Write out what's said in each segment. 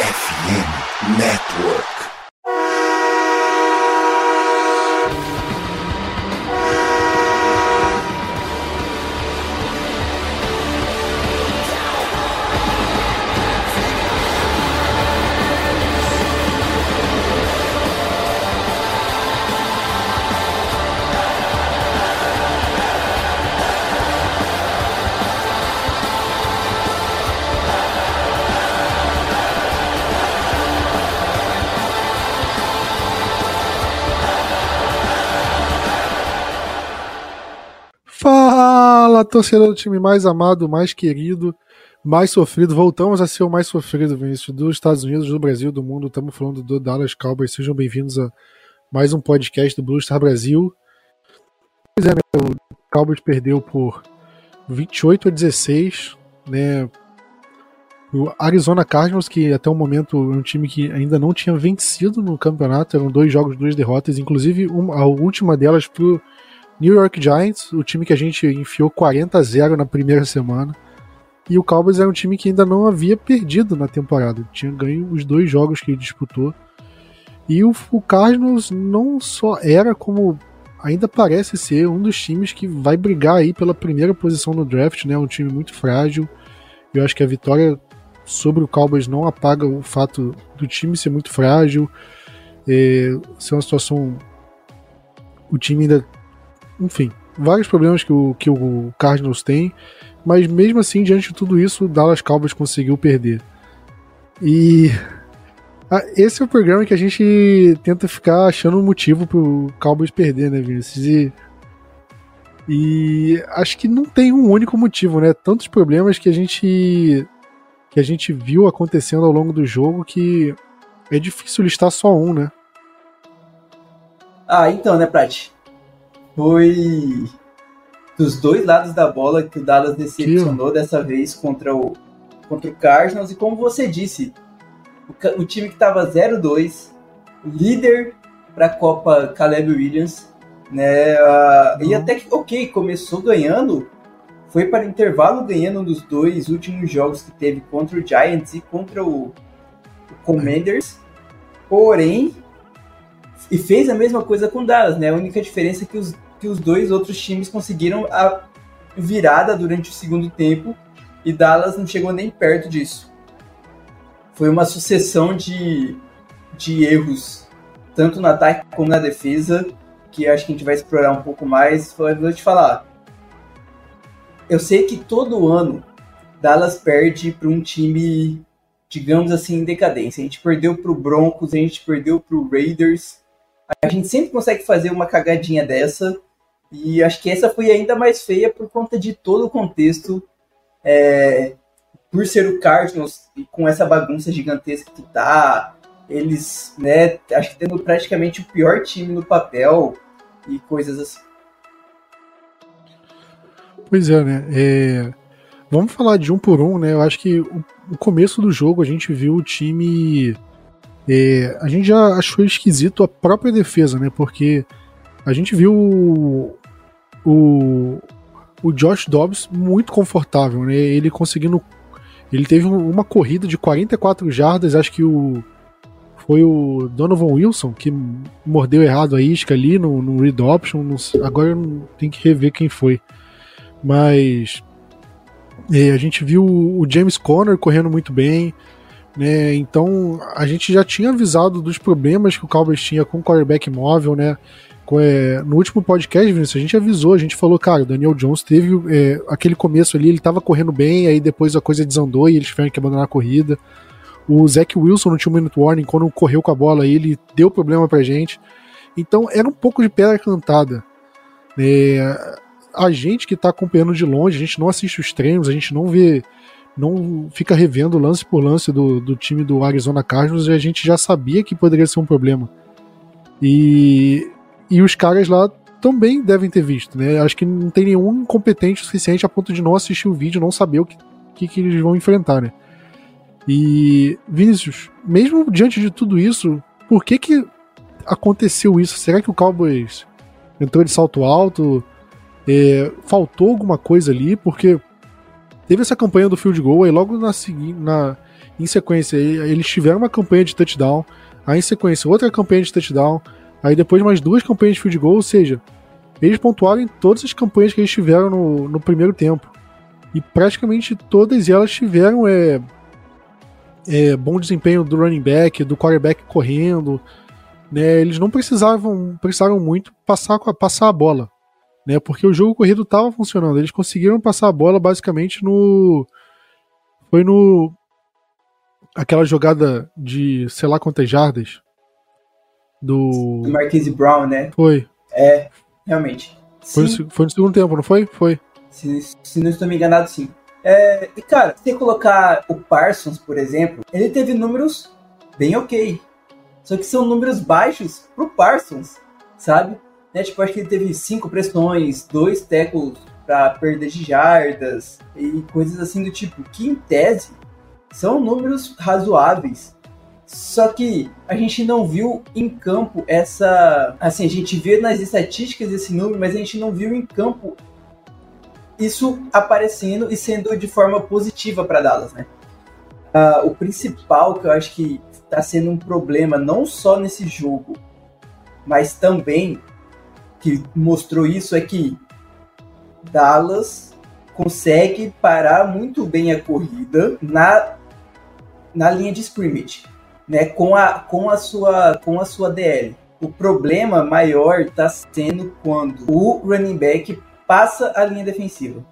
FM Network. Torcedor do time mais amado, mais querido, mais sofrido. Voltamos a ser o mais sofrido, Vinícius, dos Estados Unidos, do Brasil, do mundo. Estamos falando do Dallas Cowboys. Sejam bem-vindos a mais um podcast do Blue Star Brasil. Pois é, o Cowboys perdeu por 28 a 16, né? O Arizona Cardinals, que até o momento é um time que ainda não tinha vencido no campeonato, eram dois jogos, duas derrotas, inclusive uma, a última delas pro New York Giants, o time que a gente enfiou 40 a 0 na primeira semana. E o Cowboys era um time que ainda não havia perdido na temporada. Tinha ganho os dois jogos que ele disputou. E o, o Cardinals não só era como ainda parece ser um dos times que vai brigar aí pela primeira posição no draft, né? Um time muito frágil. Eu acho que a vitória sobre o Cowboys não apaga o fato do time ser muito frágil, é, ser uma situação. O time ainda enfim, vários problemas que o, que o Cardinals tem, mas mesmo assim, diante de tudo isso, o Dallas Cowboys conseguiu perder. E esse é o programa que a gente tenta ficar achando um motivo pro Cowboys perder, né, Vinicius? E, e acho que não tem um único motivo, né? Tantos problemas que a gente que a gente viu acontecendo ao longo do jogo que é difícil listar só um, né? Ah, então, né, Prati? Foi dos dois lados da bola que o Dallas decepcionou dessa vez contra o, contra o Cardinals. E como você disse, o, o time que estava 0-2, líder para a Copa Caleb Williams, né? Uh, E até que, ok, começou ganhando, foi para intervalo ganhando dos dois últimos jogos que teve contra o Giants e contra o, o Commanders. Porém, e fez a mesma coisa com o Dallas, né? A única diferença é que os que os dois outros times conseguiram a virada durante o segundo tempo e Dallas não chegou nem perto disso. Foi uma sucessão de, de erros, tanto no ataque como na defesa, que acho que a gente vai explorar um pouco mais. Vou te falar. Eu sei que todo ano Dallas perde para um time, digamos assim, em decadência. A gente perdeu para o Broncos, a gente perdeu para o Raiders. A gente sempre consegue fazer uma cagadinha dessa e acho que essa foi ainda mais feia por conta de todo o contexto, é, por ser o Cardinals com essa bagunça gigantesca que tá, eles, né, acho que tendo praticamente o pior time no papel e coisas assim. Pois é, né? É... Vamos falar de um por um, né? Eu acho que o começo do jogo a gente viu o time. A gente já achou esquisito a própria defesa, né? Porque a gente viu o, o Josh Dobbs muito confortável, né? Ele conseguindo. Ele teve uma corrida de 44 jardas, acho que o. Foi o Donovan Wilson que mordeu errado a isca ali no, no read option. agora eu tenho que rever quem foi. Mas. É, a gente viu o James Conner correndo muito bem. Né? Então a gente já tinha avisado dos problemas que o Cowboys tinha com o quarterback móvel, né? é, no último podcast, Vinícius, a gente avisou, a gente falou, cara, o Daniel Jones teve é, aquele começo ali, ele tava correndo bem, aí depois a coisa desandou e eles tiveram que abandonar a corrida. O Zach Wilson no Two Minute Warning, quando correu com a bola, ele deu problema pra gente. Então era um pouco de pedra cantada. É, a gente que tá acompanhando de longe, a gente não assiste os treinos, a gente não vê, não fica revendo lance por lance do, do time do Arizona Cardinals e a gente já sabia que poderia ser um problema. E e os caras lá também devem ter visto, né? Acho que não tem nenhum incompetente o suficiente a ponto de não assistir o vídeo, não saber o que, que, que eles vão enfrentar, né? E, Vinícius, mesmo diante de tudo isso, por que que aconteceu isso? Será que o Cowboys entrou de salto alto? É, faltou alguma coisa ali? Porque teve essa campanha do field goal, aí logo na, na em sequência, eles tiveram uma campanha de touchdown, aí em sequência outra campanha de touchdown, aí depois mais duas campanhas de field goal, ou seja, eles pontuaram em todas as campanhas que eles tiveram no, no primeiro tempo. E praticamente todas elas tiveram é, é, bom desempenho do running back, do quarterback correndo. Né, eles não precisavam precisaram muito passar, passar a bola, né, porque o jogo corrido estava funcionando. Eles conseguiram passar a bola basicamente no. Foi no. Aquela jogada de sei lá quantas jardas. Do. Do Marquise Brown, né? Foi. É, realmente. Foi no, foi no, segundo tempo, não foi? Foi. Se, se não estou me enganado, sim. É, e cara, se você colocar o Parsons, por exemplo, ele teve números bem ok. Só que são números baixos pro Parsons, sabe? Né? Tipo, acho que ele teve cinco pressões, dois tackles para perder de jardas e coisas assim do tipo, que em tese são números razoáveis. Só que a gente não viu em campo essa. Assim, a gente vê nas estatísticas esse número, mas a gente não viu em campo isso aparecendo e sendo de forma positiva para Dallas, né? Uh, o principal que eu acho que está sendo um problema não só nesse jogo, mas também que mostrou isso é que Dallas consegue parar muito bem a corrida na, na linha de scrimmage né, com a, com a sua com a sua DL. O problema maior está sendo quando o running back passa a linha defensiva.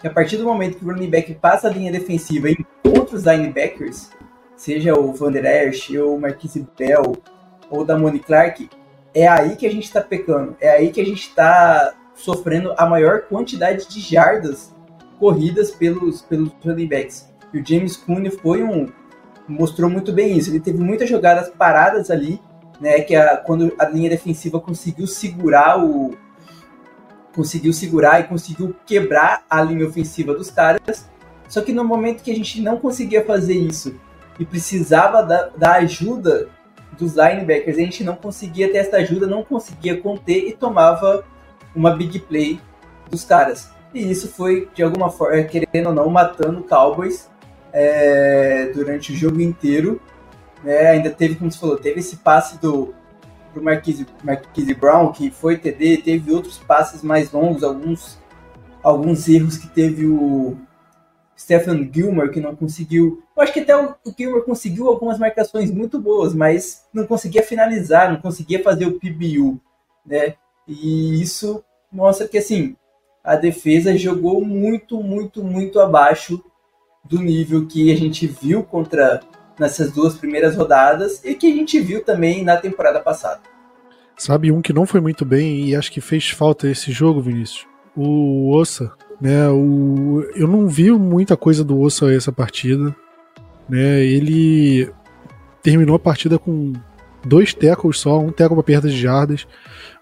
Que a partir do momento que o running back passa a linha defensiva em outros linebackers, seja o Van Der Esch, ou o Marquise Bell, ou da Moni Clark, é aí que a gente está pecando. É aí que a gente está sofrendo a maior quantidade de jardas corridas pelos, pelos running backs. E o James Cooney foi um, mostrou muito bem isso. Ele teve muitas jogadas paradas ali, né? Que a, quando a linha defensiva conseguiu segurar o. Conseguiu segurar e conseguiu quebrar a linha ofensiva dos caras. Só que no momento que a gente não conseguia fazer isso e precisava da, da ajuda dos linebackers, a gente não conseguia ter essa ajuda, não conseguia conter e tomava uma big play dos caras. E isso foi, de alguma forma, querendo ou não, matando o Cowboys é, durante o jogo inteiro. Né? Ainda teve, como você falou, teve esse passe do pro Marquise, Marquise Brown, que foi TD, teve outros passes mais longos, alguns, alguns erros que teve o Stephen Gilmore, que não conseguiu. Eu acho que até o, Gilmore conseguiu algumas marcações muito boas, mas não conseguia finalizar, não conseguia fazer o PBU. Né? E isso mostra que assim a defesa jogou muito, muito, muito abaixo do nível que a gente viu contra nessas duas primeiras rodadas e que a gente viu também na temporada passada. Sabe um que não foi muito bem e acho que fez falta esse jogo, Vinícius? O Ossa, né? O, eu não vi muita coisa do Ossa essa partida, né? Ele terminou a partida com dois tackles só, um tackle para perda de jardas,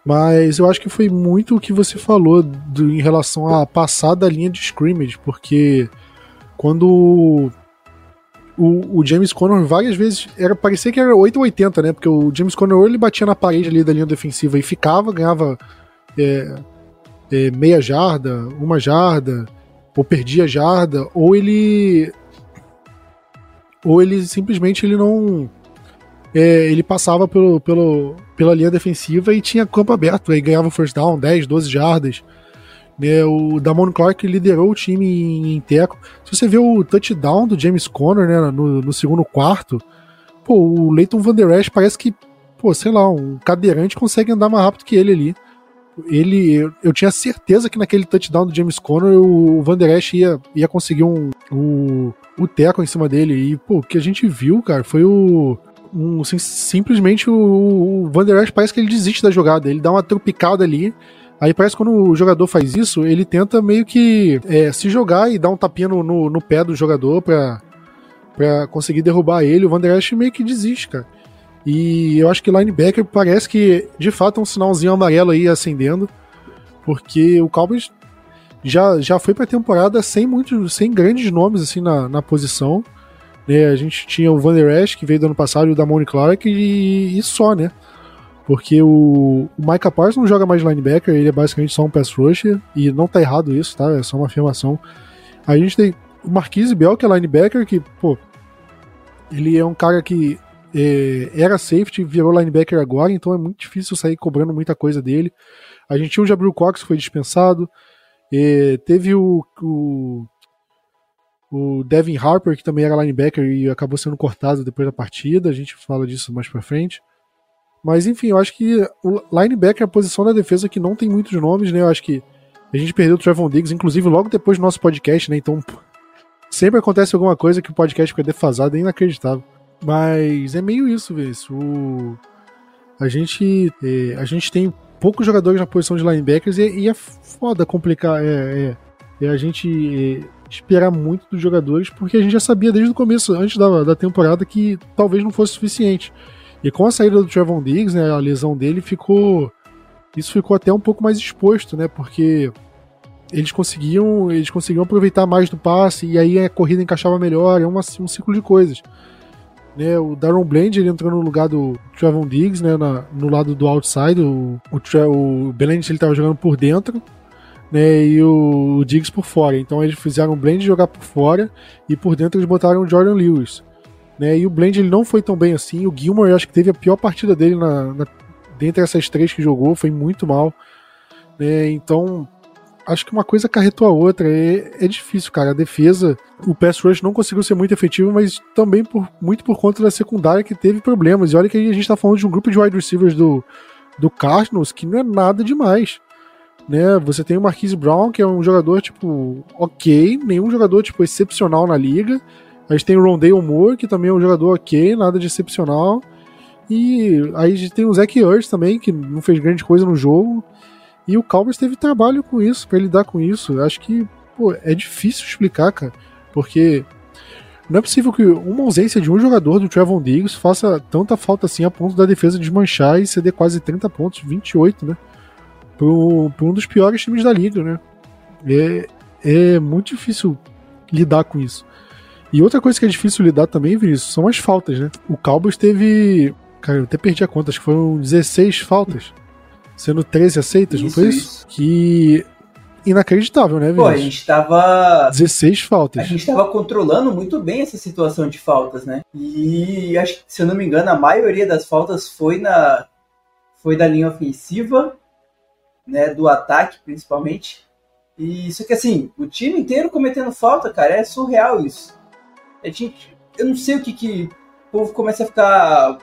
mas eu acho que foi muito o que você falou do, em relação a passar da linha de scrimmage, porque quando o, o, James Conner várias vezes era parecia que era 8 ou 80, né? Porque o James Conner ele batia na parede ali da linha defensiva e ficava, ganhava é, é, meia jarda, uma jarda, ou perdia jarda, ou ele ou ele simplesmente ele não é, ele passava pelo, pelo, pela linha defensiva e tinha campo aberto, aí ganhava first down, 10, 12 jardas. Né, o Damon Clark liderou o time em, em teco. Se você vê o touchdown do James Conner né, no, no segundo quarto, pô, o Leighton Van Der Esch parece que, pô, sei lá, um cadeirante consegue andar mais rápido que ele ali. Ele, eu, eu tinha certeza que naquele touchdown do James Conner o, o Van Der Esch ia, ia conseguir um, um, o teco em cima dele. E, pô, o que a gente viu, cara, foi o, um, sim, simplesmente o, o Van Der Esch parece que ele desiste da jogada. Ele dá uma tropicada ali Aí parece que quando o jogador faz isso, ele tenta meio que é, se jogar e dar um tapinha no, no, no, pé do jogador pra, pra conseguir derrubar ele. O Van Der Esch meio que desiste, cara. E eu acho que linebacker parece que de fato é um sinalzinho amarelo aí acendendo, porque o Cowboys já, já foi pra temporada sem muitos, sem grandes nomes assim na, na posição. Né? A gente tinha o Van Der Esch, que veio do ano passado, e o Damone Clark, e, e só, né? Porque o, o Micah Parsons não joga mais linebacker, ele é basicamente só um pass rusher, e não tá errado isso, tá? É só uma afirmação. A gente tem o Marquise Bell, que é linebacker, que, pô, Ele é um cara que era safety, virou linebacker agora, então é muito difícil sair cobrando muita coisa dele. A gente tinha o Jabril Cox que foi dispensado. É, teve o, o, o, Devin Harper, que também era linebacker e acabou sendo cortado depois da partida. A gente fala disso mais pra frente. Mas enfim, eu acho que o linebacker é a posição da defesa que não tem muitos nomes, né? Eu acho que a gente perdeu o Trevon Diggs, inclusive logo depois do nosso podcast, né? Então sempre acontece alguma coisa que o podcast fica defasado, é inacreditável. Mas é meio isso, vê. O... A gente, é, a gente tem poucos jogadores na posição de linebackers e, e é foda complicar. É, é, é a gente é, esperar muito dos jogadores, porque a gente já sabia desde o começo, antes da, da temporada, que talvez não fosse suficiente. E com a saída do Trevon Diggs, né, a lesão dele ficou. Isso ficou até um pouco mais exposto, né? Porque eles conseguiam, eles conseguiam aproveitar mais do passe e aí a corrida encaixava melhor, é uma, um ciclo de coisas. Né, o Darren Bland ele entrou no lugar do Trevon Diggs, né, na, no lado do outside. O, o, o Bland ele estava jogando por dentro, né, e o, o, Diggs por fora. Então eles fizeram o Bland jogar por fora e por dentro eles botaram o Jordan Lewis. Né, e o Bland ele não foi tão bem assim. O Gilmore acho que teve a pior partida dele na, na dentre essas três que jogou, foi muito mal. Né, então acho que uma coisa carretou a outra. É, é difícil, cara. A defesa, o pass rush não conseguiu ser muito efetivo, mas também por, muito por conta da secundária que teve problemas. E olha que a gente tá falando de um grupo de wide receivers do, do Cardinals que não é nada demais. Né? Você tem o Marquise Brown, que é um jogador, tipo, ok, nenhum jogador, tipo, excepcional na liga. A gente tem o Rondale Moore, que também é um jogador ok, nada de excepcional. E aí a gente tem o Zach Ertz também, que não fez grande coisa no jogo. E o Cowboys teve trabalho com isso, para lidar com isso. Acho que pô, é difícil explicar, cara, porque não é possível que uma ausência de um jogador do Trevon Diggs faça tanta falta assim a ponto da defesa desmanchar e ceder quase 30 pontos, 28, né? Para um dos piores times da liga, né? É, é muito difícil lidar com isso. E outra coisa que é difícil lidar também, Vinícius, são as faltas, né? O Cowboys teve. Cara, eu até perdi a conta, acho que foram 16 faltas sendo 13 aceitas, isso, não foi isso? isso? Que inacreditável, né, Vinícius? Pô, a gente tava. 16 faltas. A gente tava controlando muito bem essa situação de faltas, né? E acho que, se eu não me engano, a maioria das faltas foi na. Foi da linha ofensiva, né? Do ataque, principalmente. E isso que assim, o time inteiro cometendo falta, cara, é surreal isso. A gente, eu não sei o que que o povo começa a ficar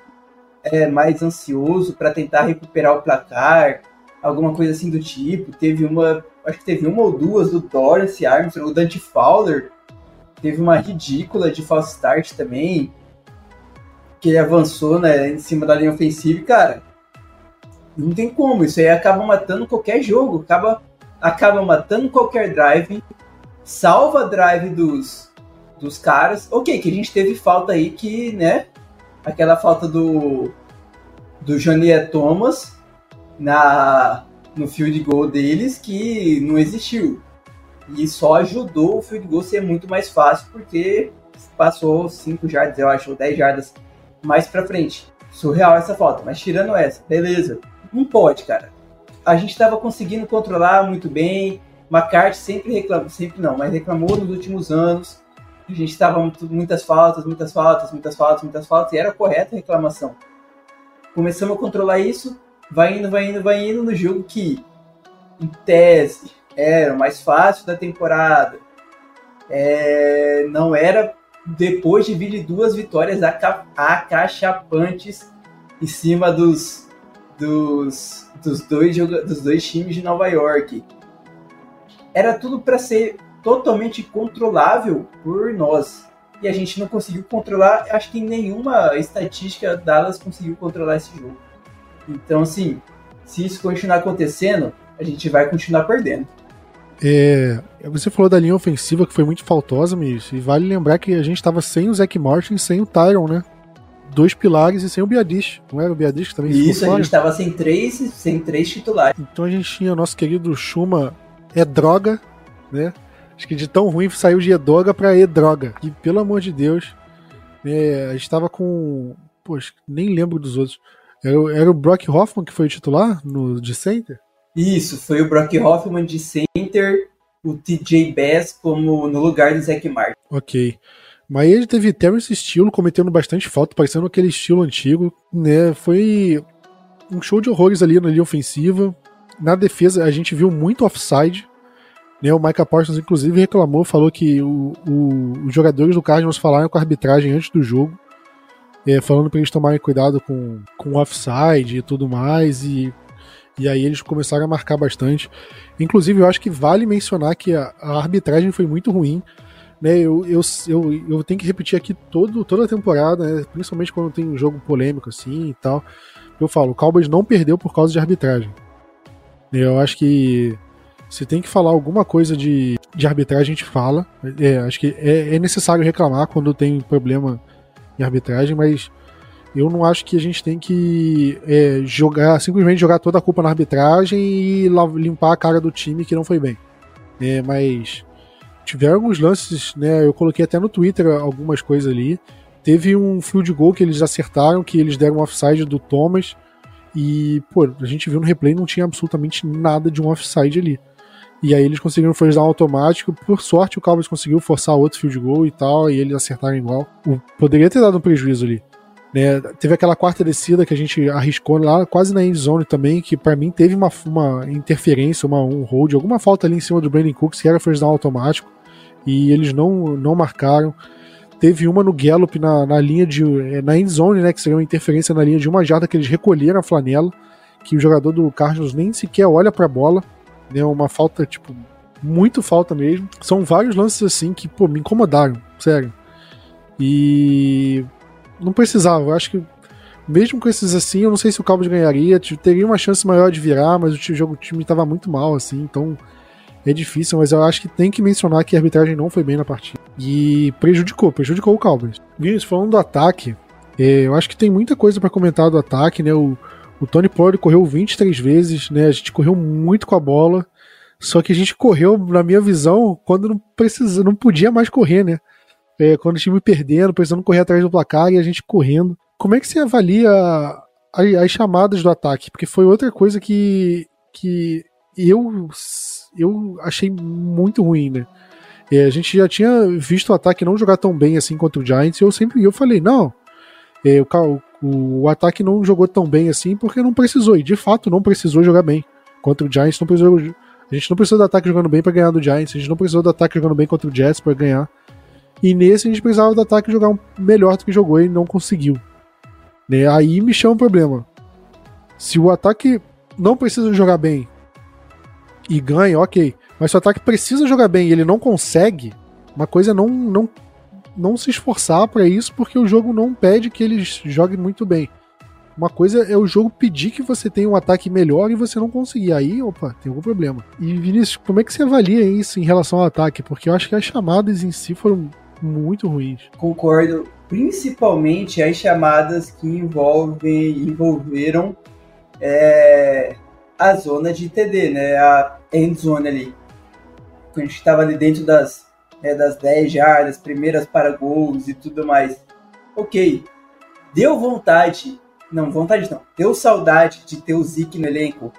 é, mais ansioso para tentar recuperar o placar, alguma coisa assim do tipo. Teve uma, acho que teve uma ou duas do Doris Armstrong, o Dante Fowler, teve uma ridícula de false start também, que ele avançou né, em cima da linha ofensiva. E, cara, não tem como, isso aí acaba matando qualquer jogo, acaba, acaba matando qualquer drive, salva drive dos, dos caras. Ok, que a gente teve falta aí que, né, aquela falta do do Janier Thomas na no field goal deles que não existiu. E só ajudou o field goal ser muito mais fácil porque passou 5 jardas, eu acho, ou 10 jardas mais para frente. Surreal essa falta, mas tirando essa, beleza. Não pode, cara. A gente estava conseguindo controlar muito bem. McCarthy sempre reclamou, sempre não, mas reclamou nos últimos anos a gente estava muitas faltas, muitas faltas, muitas faltas, muitas faltas, e era correta a reclamação. Começamos a controlar isso, vai indo, vai indo, vai indo no jogo que, em tese, era o mais fácil da temporada. É, não era depois de vir de duas vitórias acachapantes em cima dos, dos, dos, dois, dos dois times de Nova York. Era tudo para ser totalmente controlável por nós. E a gente não conseguiu controlar, acho que em nenhuma estatística Dallas conseguiu controlar esse jogo. Então, assim, se isso continuar acontecendo, a gente vai continuar perdendo. É, você falou da linha ofensiva que foi muito faltosa, Miss, e vale lembrar que a gente estava sem o Zach Martin sem o Tyron, né? Dois pilares e sem o Biadish. Não era o Biadish que também Isso, a gente estava sem três, sem três titulares. Então a gente tinha nosso querido Chuma é droga, né? Acho que de tão ruim saiu de Edoga pra E-Droga. E pelo amor de Deus, é, a gente tava com. Poxa, nem lembro dos outros. Era, era, o Brock Hoffman que foi o titular no, de center? Isso, foi o Brock Hoffman de center, o TJ Bass como no lugar do Zack Martin. Ok. Mas ele teve Terence estilo, cometendo bastante falta, parecendo aquele estilo antigo, né? Foi um show de horrores ali na linha ofensiva. Na defesa, a gente viu muito offside. Né? O Micah Parsons, inclusive, reclamou, falou que o, o, os jogadores do Cardinals falaram com a arbitragem antes do jogo, é, falando para eles tomarem cuidado com, com offside e tudo mais. E, e aí eles começaram a marcar bastante. Inclusive, eu acho que vale mencionar que a, a arbitragem foi muito ruim né, eu, eu, eu, eu tenho que repetir aqui todo, toda a temporada, né, principalmente quando tem um jogo polêmico assim e tal. Eu falo, o Cowboys não perdeu por causa de arbitragem. Eu acho que se tem que falar alguma coisa de, de arbitragem, a gente fala. É, acho que é, é necessário reclamar quando tem problema em arbitragem, mas eu não acho que a gente tem que é, jogar, simplesmente jogar toda a culpa na arbitragem e limpar a cara do time que não foi bem. É, mas tiveram alguns lances, né? Eu coloquei até no Twitter algumas coisas ali. Teve um field goal que eles acertaram, que eles deram um offside do Thomas. E, pô, a gente viu no replay não tinha absolutamente nada de um offside ali. E aí eles conseguiram um automático. Por sorte, o Cowboys conseguiu forçar outro field goal e tal, e eles acertaram igual. O, poderia ter dado um prejuízo ali. Né? Teve aquela quarta descida que a gente arriscou lá, quase na end zone também, que para mim teve uma, uma interferência, uma, um hold, alguma falta ali em cima do Brandon Cooks, que era first down automático, e eles não, não marcaram. Teve uma no Gallup na, na linha de. Eh, na end zone, né? Que seria uma interferência na linha de uma jarda que eles recolheram a flanela, que o jogador do Cardinals nem sequer olha pra bola. Né, uma falta, tipo, muito falta mesmo. São vários lances assim que, pô, me incomodaram, sério. E não precisava. Eu acho que mesmo com esses assim, eu não sei se o Cowboys ganharia. Teria uma chance maior de virar, mas o jogo o time estava muito mal, assim, então é difícil, mas eu acho que tem que mencionar que a arbitragem não foi bem na partida. E prejudicou, prejudicou o Cowboys. Vinícius, falando do ataque, é, eu acho que tem muita coisa para comentar do ataque, né? O, o Tony Pollard correu 23 vezes, né? A gente correu muito com a bola. Só que a gente correu, na minha visão, quando não precisa, não podia mais correr, né? é, quando o time perdendo, precisando correr atrás do placar e a gente correndo. Como é que você avalia as chamadas do ataque? Porque foi outra coisa que, que eu, eu achei muito ruim, né? É, a gente já tinha visto o ataque não jogar tão bem assim contra o Giants, e eu sempre eu falei, não, é, o, o, ataque não jogou tão bem assim porque não precisou, e de fato não precisou jogar bem. Contra o Giants, não precisou, a gente não precisou do ataque jogando bem para ganhar do Giants, a gente não precisou do ataque jogando bem contra o Jets para ganhar. E nesse a gente precisava do ataque jogar melhor do que jogou e não conseguiu. Né? Aí me chama um problema. Se o ataque não precisa jogar bem e ganha, ok. Mas se o ataque precisa jogar bem e ele não consegue, uma coisa não, não, não se esforçar para isso porque o jogo não pede que ele jogue muito bem. Uma coisa é o jogo pedir que você tenha um ataque melhor e você não conseguir. Aí, opa, tem algum problema. E Vinícius, como é que você avalia isso em relação ao ataque? Porque eu acho que as chamadas em si foram muito ruins. Concordo, principalmente as chamadas que envolvem, envolveram é, a zona de TD, né? A end zone ali. A gente estava ali dentro das, é, das 10 jardas, primeiras para gols e tudo mais. Ok, deu vontade, não, vontade não, deu saudade de ter o Zeke no elenco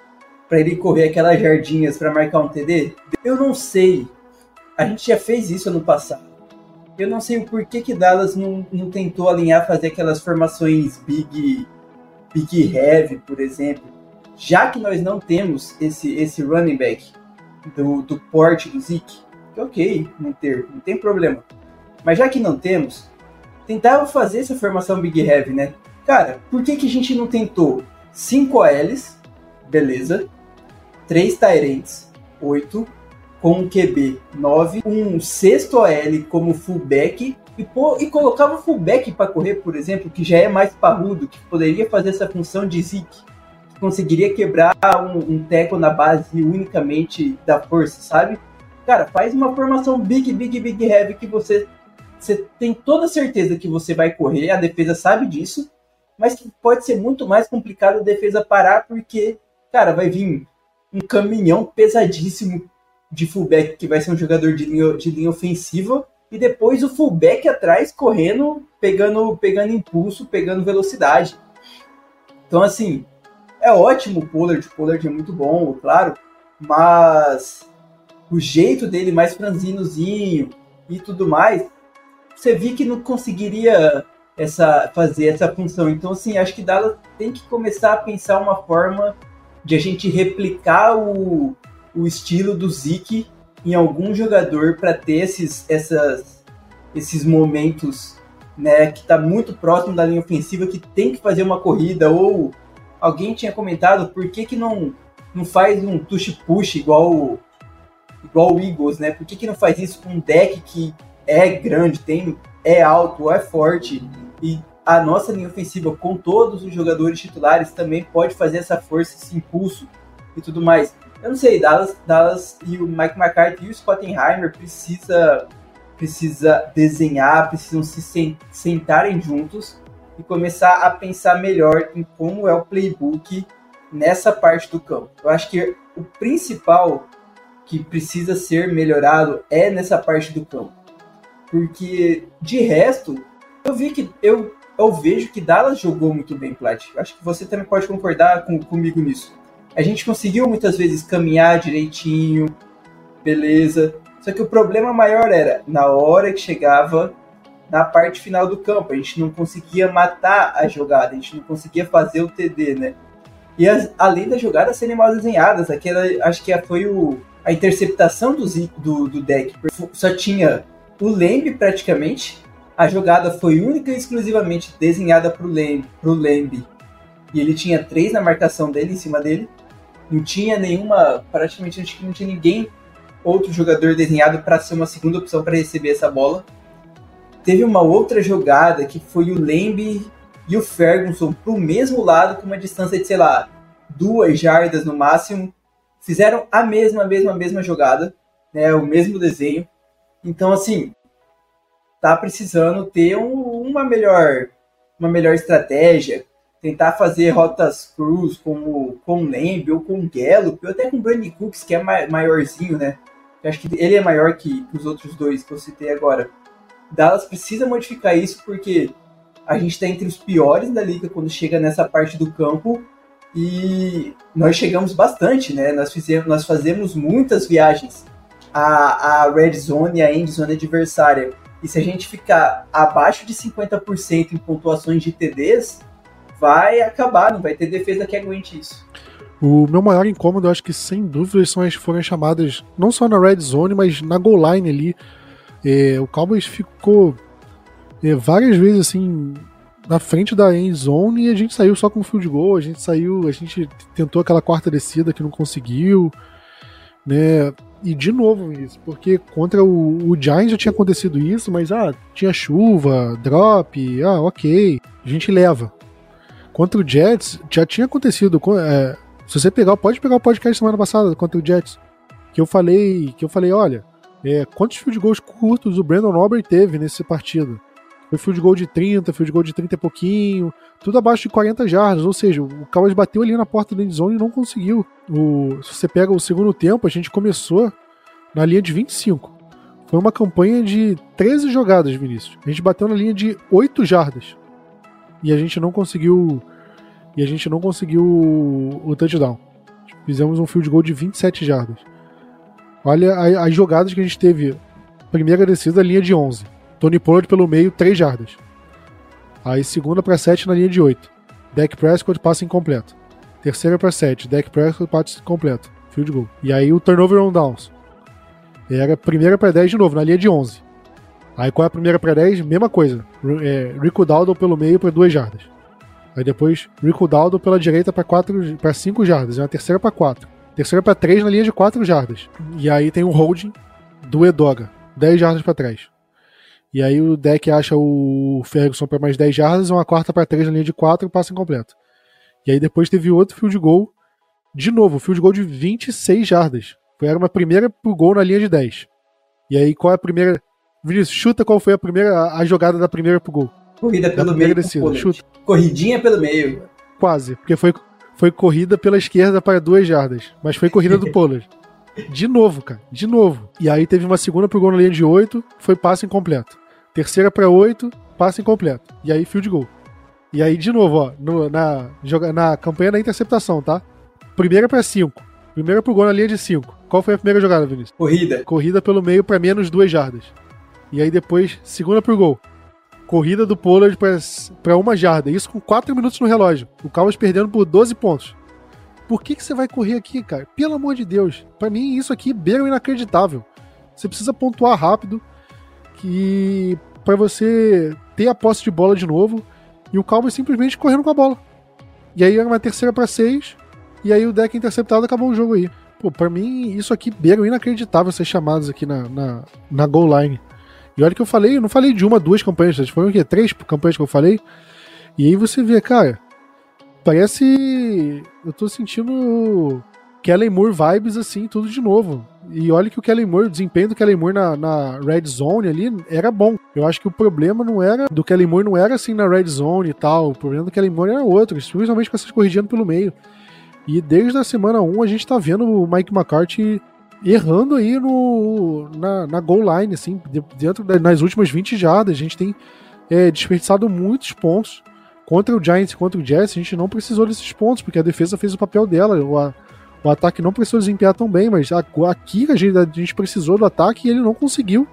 para ele correr aquelas jardinhas para marcar um TD? Eu não sei. A gente já fez isso ano passado eu não sei o porquê que Dallas não, não tentou alinhar, fazer aquelas formações big, big heavy, por exemplo. Já que nós não temos esse, esse running back do, do porte do Zeke, que ok, não ter, não tem problema. Mas já que não temos, tentava fazer essa formação big heavy, né? Cara, por que, que a gente não tentou 5 OLs, beleza, 3 Tyrants, 8, com um QB 9, um sexto OL como fullback e, pô, e colocava fullback para correr, por exemplo, que já é mais parrudo, que poderia fazer essa função de Zeke, que conseguiria quebrar um, um teco na base unicamente da força, sabe? Cara, faz uma formação big, big, big heavy que você, você tem toda certeza que você vai correr, a defesa sabe disso, mas que pode ser muito mais complicado a defesa parar, porque, cara, vai vir um caminhão pesadíssimo de fullback que vai ser um jogador de linha, de linha ofensiva e depois o fullback atrás correndo, pegando, pegando impulso, pegando velocidade. Então, assim, é ótimo o Pollard, o Pollard é muito bom, claro, mas o jeito dele mais franzinozinho e tudo mais, você viu que não conseguiria essa, fazer essa função. Então, assim, acho que Dallas tem que começar a pensar uma forma de a gente replicar o, o estilo do Zeke em algum jogador para ter esses, essas, esses momentos né, que está muito próximo da linha ofensiva, que tem que fazer uma corrida, ou alguém tinha comentado por que, que não, não faz um push-push igual, igual o Eagles, né? Por que, que não faz isso com um deck que é grande, tem, é alto, é forte, e a nossa linha ofensiva, com todos os jogadores titulares, também pode fazer essa força, esse impulso e tudo mais. Eu não sei, Dallas, Dallas e o Mike McCarthy e o Schottenheimer precisa, precisa desenhar, precisam se sentarem juntos e começar a pensar melhor em como é o playbook nessa parte do campo. Eu acho que o principal que precisa ser melhorado é nessa parte do campo. Porque de resto, eu vi que eu, eu vejo que Dallas jogou muito bem, Plat. Acho que você também pode concordar com, comigo nisso. A gente conseguiu muitas vezes caminhar direitinho, beleza. Só que o problema maior era na hora que chegava na parte final do campo, a gente não conseguia matar a jogada, a gente não conseguia fazer o TD, né? E as, além das jogadas serem mal desenhadas, aquela acho que foi o, a interceptação do, do, do deck. Só tinha o Lembe praticamente. A jogada foi única e exclusivamente desenhada para o Lembe, Lembe. E ele tinha três na marcação dele, em cima dele. Não tinha nenhuma, praticamente acho que não tinha ninguém, outro jogador desenhado para ser uma segunda opção para receber essa bola. Teve uma outra jogada que foi o Lembe e o Ferguson para o mesmo lado com uma distância de, sei lá, duas jardas no máximo. Fizeram a mesma, mesma, mesma jogada, né, o mesmo desenho. Então, assim, tá precisando ter um, uma melhor uma melhor estratégia, tentar fazer rotas cruz como com Lembe ou com Gallup, ou até com Brandon Cooks, que é maiorzinho, né? Eu acho que ele é maior que os outros dois que eu citei agora. Dallas precisa modificar isso porque a gente está entre os piores da liga quando chega nessa parte do campo e nós chegamos bastante, né? Nós, fizemos, nós fazemos muitas viagens à, à red zone e à end zone adversária. E se a gente ficar abaixo de 50% em pontuações de TDs, vai acabar, não vai ter defesa que aguente isso. O meu maior incômodo, eu acho que sem dúvida, são as foram chamadas não só na red zone, mas na goal line ali. É, o Cowboys ficou é, várias vezes assim na frente da end zone e a gente saiu só com field goal, a gente saiu, a gente tentou aquela quarta descida que não conseguiu, né? E de novo isso, porque contra o, o Giants já tinha acontecido isso, mas ah, tinha chuva, drop, ah, ok, a gente leva. Contra o Jets já tinha acontecido, é, se você pegar, pode pegar o podcast semana passada contra o Jets, que eu falei, que eu falei, olha, é, quantos field goals curtos o Brandon Aubrey teve nesse partido? Foi field goal de 30, field goal de 30 e pouquinho, tudo abaixo de 40 jardas, ou seja, o Cowboys bateu ali na porta da endzone e não conseguiu. O, se você pega o segundo tempo, a gente começou na linha de 25. Foi uma campanha de 13 jogadas, Vinícius. A gente bateu na linha de 8 jardas. E a gente não conseguiu e a gente não conseguiu o, touchdown. Fizemos um field goal de 27 jardas. Olha as jogadas que a gente teve. Primeira descida, linha de 11. Tony Pollard pelo meio, 3 jardas. Aí segunda para 7 na linha de 8. Dak Prescott passa incompleto. Terceira para 7. Dak Prescott passa incompleto. Field goal. E aí o turnover on downs. Era primeira para 10 de novo, na linha de 11. Aí qual é a primeira para 10? Mesma coisa. É, Rico Dowdle pelo meio para 2 jardas. Aí depois Rico Dowdle pela direita para 5 jardas. É uma terceira para 4. Terceira para 3 na linha de 4 jardas. E aí tem um holding do Edoga. 10 jardas para trás. E aí o deck acha o Ferguson para mais 10 jardas, uma quarta para 3 na linha de 4 e passa incompleto. E aí depois teve outro field goal, de novo, field goal de 26 jardas. Foi era uma primeira pro gol na linha de 10. E aí qual é a primeira. Vinícius, chuta qual foi a primeira a jogada da primeira pro gol. Corrida pelo meio. Descida, chuta. Corridinha pelo meio. Quase, porque foi, foi corrida pela esquerda para 2 jardas. Mas foi corrida do Pollard. De novo, cara. De novo. E aí teve uma segunda pro gol na linha de 8, foi passe incompleto. Terceira para 8, passe incompleto. E aí field goal. E aí, de novo, ó, no, na, na campanha da interceptação, tá? Primeira para 5. Primeira pro gol na linha de 5. Qual foi a primeira jogada, Vinícius? Corrida. Corrida pelo meio para menos 2 jardas. E aí depois, segunda pro gol. Corrida do Pollard para uma jarda. Isso com 4 minutos no relógio. O Cowboys perdendo por 12 pontos. Por que, que você vai correr aqui, cara? Pelo amor de Deus. Para mim, isso aqui beira o inacreditável. Você precisa pontuar rápido que para você ter a posse de bola de novo e o Cowboys simplesmente correndo com a bola. E aí era uma terceira para seis e aí o deck interceptado acabou o jogo aí. Pô, pra mim, isso aqui beira inacreditável ser chamados aqui na, na, na goal line. E olha que eu falei, eu não falei de uma, duas campanhas, foram o quê? Três campanhas que eu falei. E aí você vê, cara, parece. Eu tô sentindo Kellen Moore vibes assim, tudo de novo. E olha que o Kellen Moore, o desempenho do Kellen Moore na, na Red Zone ali era bom. Eu acho que o problema não era do Kellen Moore, não era assim na Red Zone e tal. O problema do Kellen Moore era outro, principalmente com essas corrigindo pelo meio. E desde a semana 1 a gente tá vendo o Mike McCarthy errando aí no, na, na goal line, assim, dentro das nas últimas 20 jardas. A gente tem é, desperdiçado muitos pontos. Contra o Giants contra o Jets, a gente não precisou desses pontos, porque a defesa fez o papel dela. A, o ataque não precisou desempenhar tão bem, mas aqui a gente, a gente precisou do ataque e ele não conseguiu.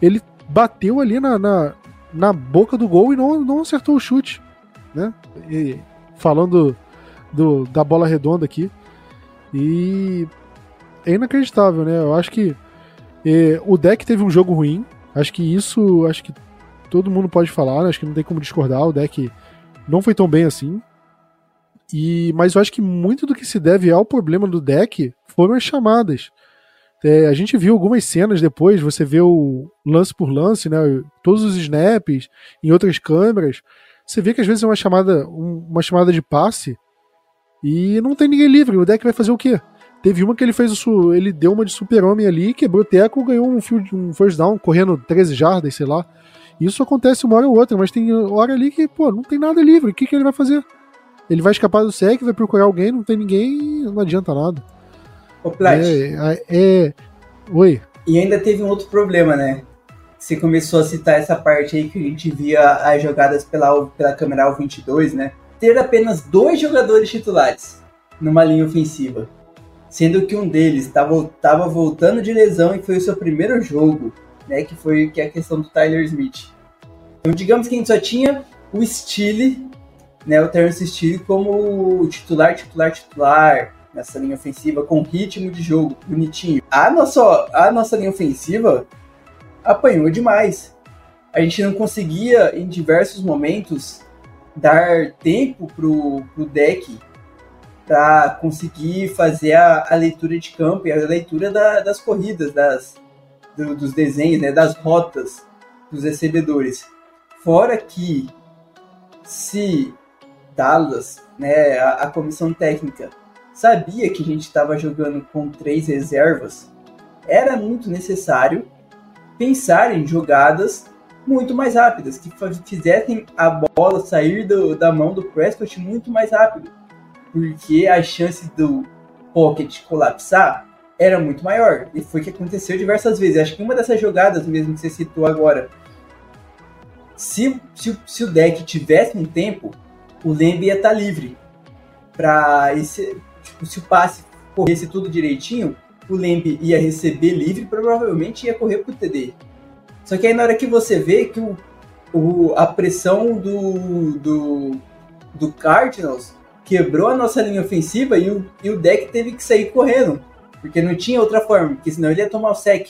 Ele bateu ali na, na, na boca do gol e não, não acertou o chute. Né? E, falando do, da bola redonda aqui. E é inacreditável, né? Eu acho que é, o deck teve um jogo ruim. Acho que isso, acho que todo mundo pode falar, né? acho que não tem como discordar. O deck não foi tão bem assim. E, mas eu acho que muito do que se deve ao problema do deck foram as chamadas. É, a gente viu algumas cenas depois, você vê o lance por lance, né? Todos os snaps em outras câmeras. Você vê que às vezes é uma chamada, uma chamada de passe e não tem ninguém livre. O deck vai fazer o quê? Teve uma que ele fez o. Ele deu uma de super-homem ali, quebrou o teco, ganhou um, field, um first down, correndo 13 jardas, sei lá. Isso acontece uma hora ou outra, mas tem hora ali que, pô, não tem nada livre. O que, que ele vai fazer? Ele vai escapar do sec, vai procurar alguém, não tem ninguém, não adianta nada. Ô, Plat. É, é, é, Oi. E ainda teve um outro problema, né? Você começou a citar essa parte aí que a gente via as jogadas pela, pela câmera 22, né? Ter apenas dois jogadores titulares numa linha ofensiva sendo que um deles estava voltando de lesão e foi o seu primeiro jogo, né, que foi que é a questão do Tyler Smith. Então, digamos que a gente só tinha o Steele, né, o Terence Steele como titular, titular, titular nessa linha ofensiva com ritmo de jogo bonitinho. A nossa, a nossa linha ofensiva apanhou demais. A gente não conseguia em diversos momentos dar tempo pro, pro deck para conseguir fazer a, a, leitura de campo e a leitura da, das corridas, das, do, dos desenhos, né, das rotas dos recebedores. Fora que se Dallas, né, a, a comissão técnica, sabia que a gente estava jogando com três reservas, era muito necessário pensar em jogadas muito mais rápidas, que fizessem a bola sair do, da mão do Prescott muito mais rápido porque a chance do Pocket colapsar era muito maior. E foi o que aconteceu diversas vezes. Acho que uma dessas jogadas mesmo que você citou agora, se, se, se o deck tivesse um tempo, o Lembe ia estar tá livre. Pra esse, tipo, se o passe corresse tudo direitinho, o Lembe ia receber livre provavelmente ia correr pro TD. Só que aí na hora que você vê que o, o, a pressão do, do, do Cardinals quebrou a nossa linha ofensiva e o, e o deck teve que sair correndo, porque não tinha outra forma, porque senão ele ia tomar o sec,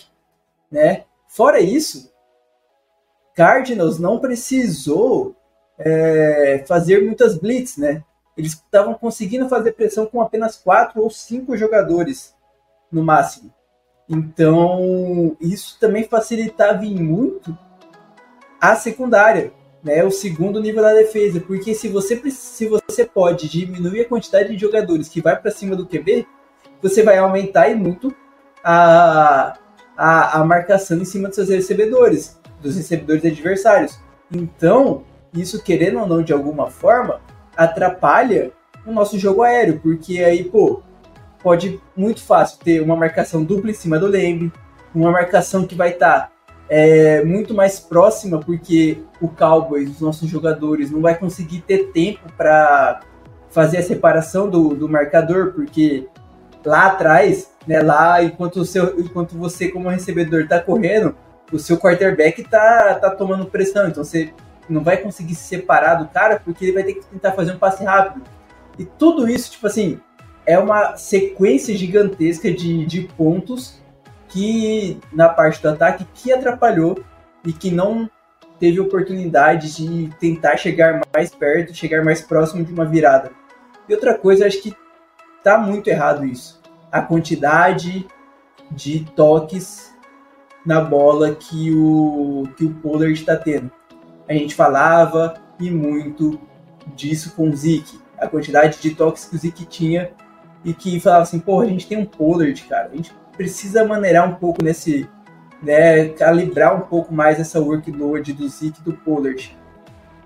né? Fora isso, Cardinals não precisou é, fazer muitas blitz, né? Eles estavam conseguindo fazer pressão com apenas quatro ou cinco jogadores no máximo. Então, isso também facilitava em muito a secundária, né, o segundo nível da defesa, porque se você, se você pode diminuir a quantidade de jogadores que vai para cima do QB, você vai aumentar e muito a, a, a marcação em cima dos seus recebedores, dos recebedores adversários. Então, isso querendo ou não de alguma forma, atrapalha o nosso jogo aéreo, porque aí, pô, pode muito fácil ter uma marcação dupla em cima do Lembre, uma marcação que vai estar tá é, muito mais próxima, porque o Cowboys, os nossos jogadores, não vai conseguir ter tempo para fazer a separação do, do marcador, porque lá atrás, né, lá enquanto, o seu, enquanto você como recebedor está correndo, o seu quarterback tá, tá tomando pressão, então você não vai conseguir se separar do cara porque ele vai ter que tentar fazer um passe rápido. E tudo isso, tipo assim, é uma sequência gigantesca de, de pontos que na parte do ataque que atrapalhou e que não teve oportunidade de tentar chegar mais perto, chegar mais próximo de uma virada. E outra coisa, acho que tá muito errado isso. A quantidade de toques na bola que o que o Pollard está tendo. A gente falava e muito disso com o Zeke, a quantidade de toques que o Zeke tinha e que falava assim, pô, a gente tem um Pollard, cara, a gente precisa maneirar um pouco nesse, né, calibrar um pouco mais essa workload do Zeke e do Pollard.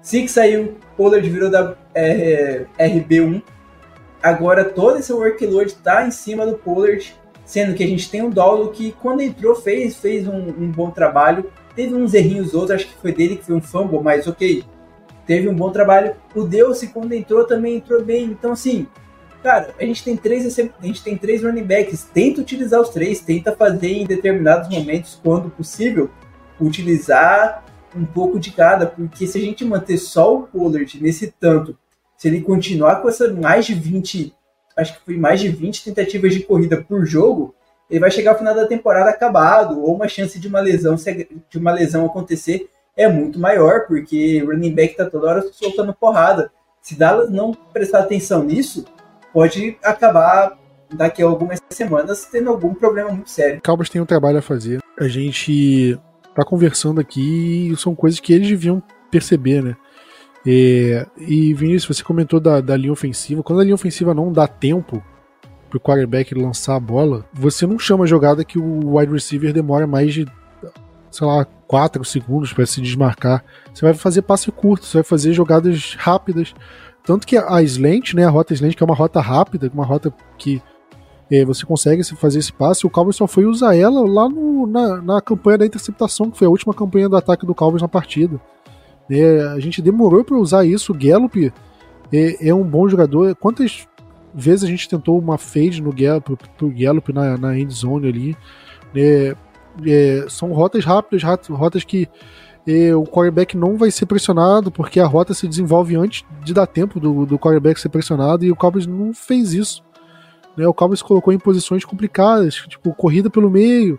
Zeke saiu, Pollard virou da é, RB1, agora todo esse workload está em cima do Pollard, sendo que a gente tem um Dolo que quando entrou fez, fez um, um, bom trabalho, teve uns errinhos outros, acho que foi dele que foi um fumble, mas ok, teve um bom trabalho. O Deus quando entrou também entrou bem, então assim, Cara, a gente tem três, a gente tem três running backs. Tenta utilizar os três, tenta fazer em determinados momentos, quando possível, utilizar um pouco de cada, porque se a gente manter só o Pollard nesse tanto, se ele continuar com essa mais de 20, acho que foi mais de 20 tentativas de corrida por jogo, ele vai chegar ao final da temporada acabado, ou uma chance de uma lesão, de uma lesão acontecer é muito maior, porque o running back tá toda hora soltando porrada. Se Dallas não prestar atenção nisso, pode acabar daqui a algumas semanas tendo algum problema muito sério. Cowboys tem um trabalho a fazer. A gente tá conversando aqui e são coisas que eles deviam perceber, né? É, e Vinícius, você comentou da, da linha ofensiva. Quando a linha ofensiva não dá tempo pro quarterback lançar a bola, você não chama a jogada que o wide receiver demora mais de, sei lá, 4 segundos para se desmarcar. Você vai fazer passe curto, você vai fazer jogadas rápidas tanto que a slant, né, a rota slant, que é uma rota rápida, uma rota que é, você consegue fazer esse passe, o Cowboys só foi usar ela lá no, na, na campanha da interceptação, que foi a última campanha do ataque do Cowboys na partida. É, a gente demorou para usar isso, o Gallup é, é, um bom jogador. Quantas vezes a gente tentou uma fade no Gallup, pro Gallup na, na end zone ali? É, é, são rotas rápidas, rotas que e o quarterback não vai ser pressionado, porque a rota se desenvolve antes de dar tempo do, do quarterback ser pressionado, e o Cowboys não fez isso. Né? O Cowboys colocou em posições complicadas, tipo corrida pelo meio,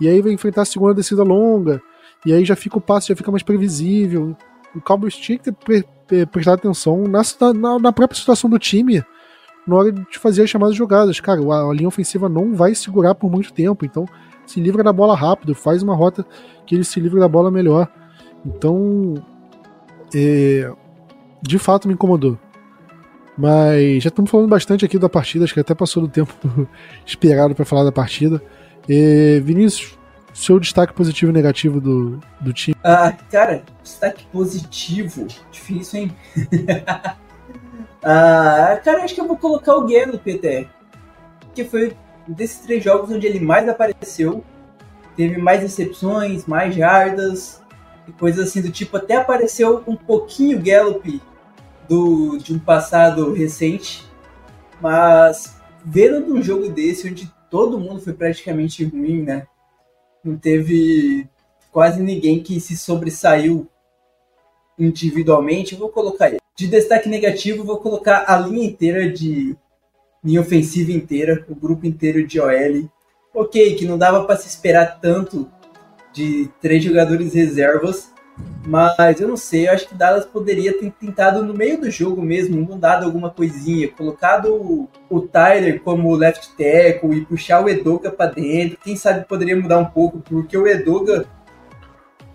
e aí vai enfrentar a segunda descida longa, e aí já fica o passe, já fica mais previsível. O Cowboys tinha que ter prestado atenção na, na, na, própria situação do time na hora de fazer as chamadas jogadas. Cara, a, linha ofensiva não vai segurar por muito tempo, então se livra da bola rápido, faz uma rota que ele se livre da bola melhor. Então, é, de fato me incomodou. Mas já estamos falando bastante aqui da partida, acho que até passou do tempo esperado para falar da partida. É, Vinícius, seu destaque positivo e negativo do, do time? Ah, cara, destaque positivo, difícil, hein? ah, cara, acho que eu vou colocar o Guerra no PT. Que foi desses três jogos onde ele mais apareceu. Teve mais recepções, mais jardas, e coisas assim do tipo. Até apareceu um pouquinho Gallup do, de um passado recente, mas vendo um jogo desse onde todo mundo foi praticamente ruim, né? Não teve quase ninguém que se sobressaiu individualmente, eu vou colocar ele. De destaque negativo, vou colocar a linha inteira de linha ofensiva inteira, o grupo inteiro de OL. Ok, que não dava para se esperar tanto de três jogadores reservas. Mas eu não sei, eu acho que Dallas poderia ter tentado no meio do jogo mesmo, mudado alguma coisinha, colocado o, o Tyler como left tackle e puxar o Edoga para dentro. Quem sabe poderia mudar um pouco, porque o Edoga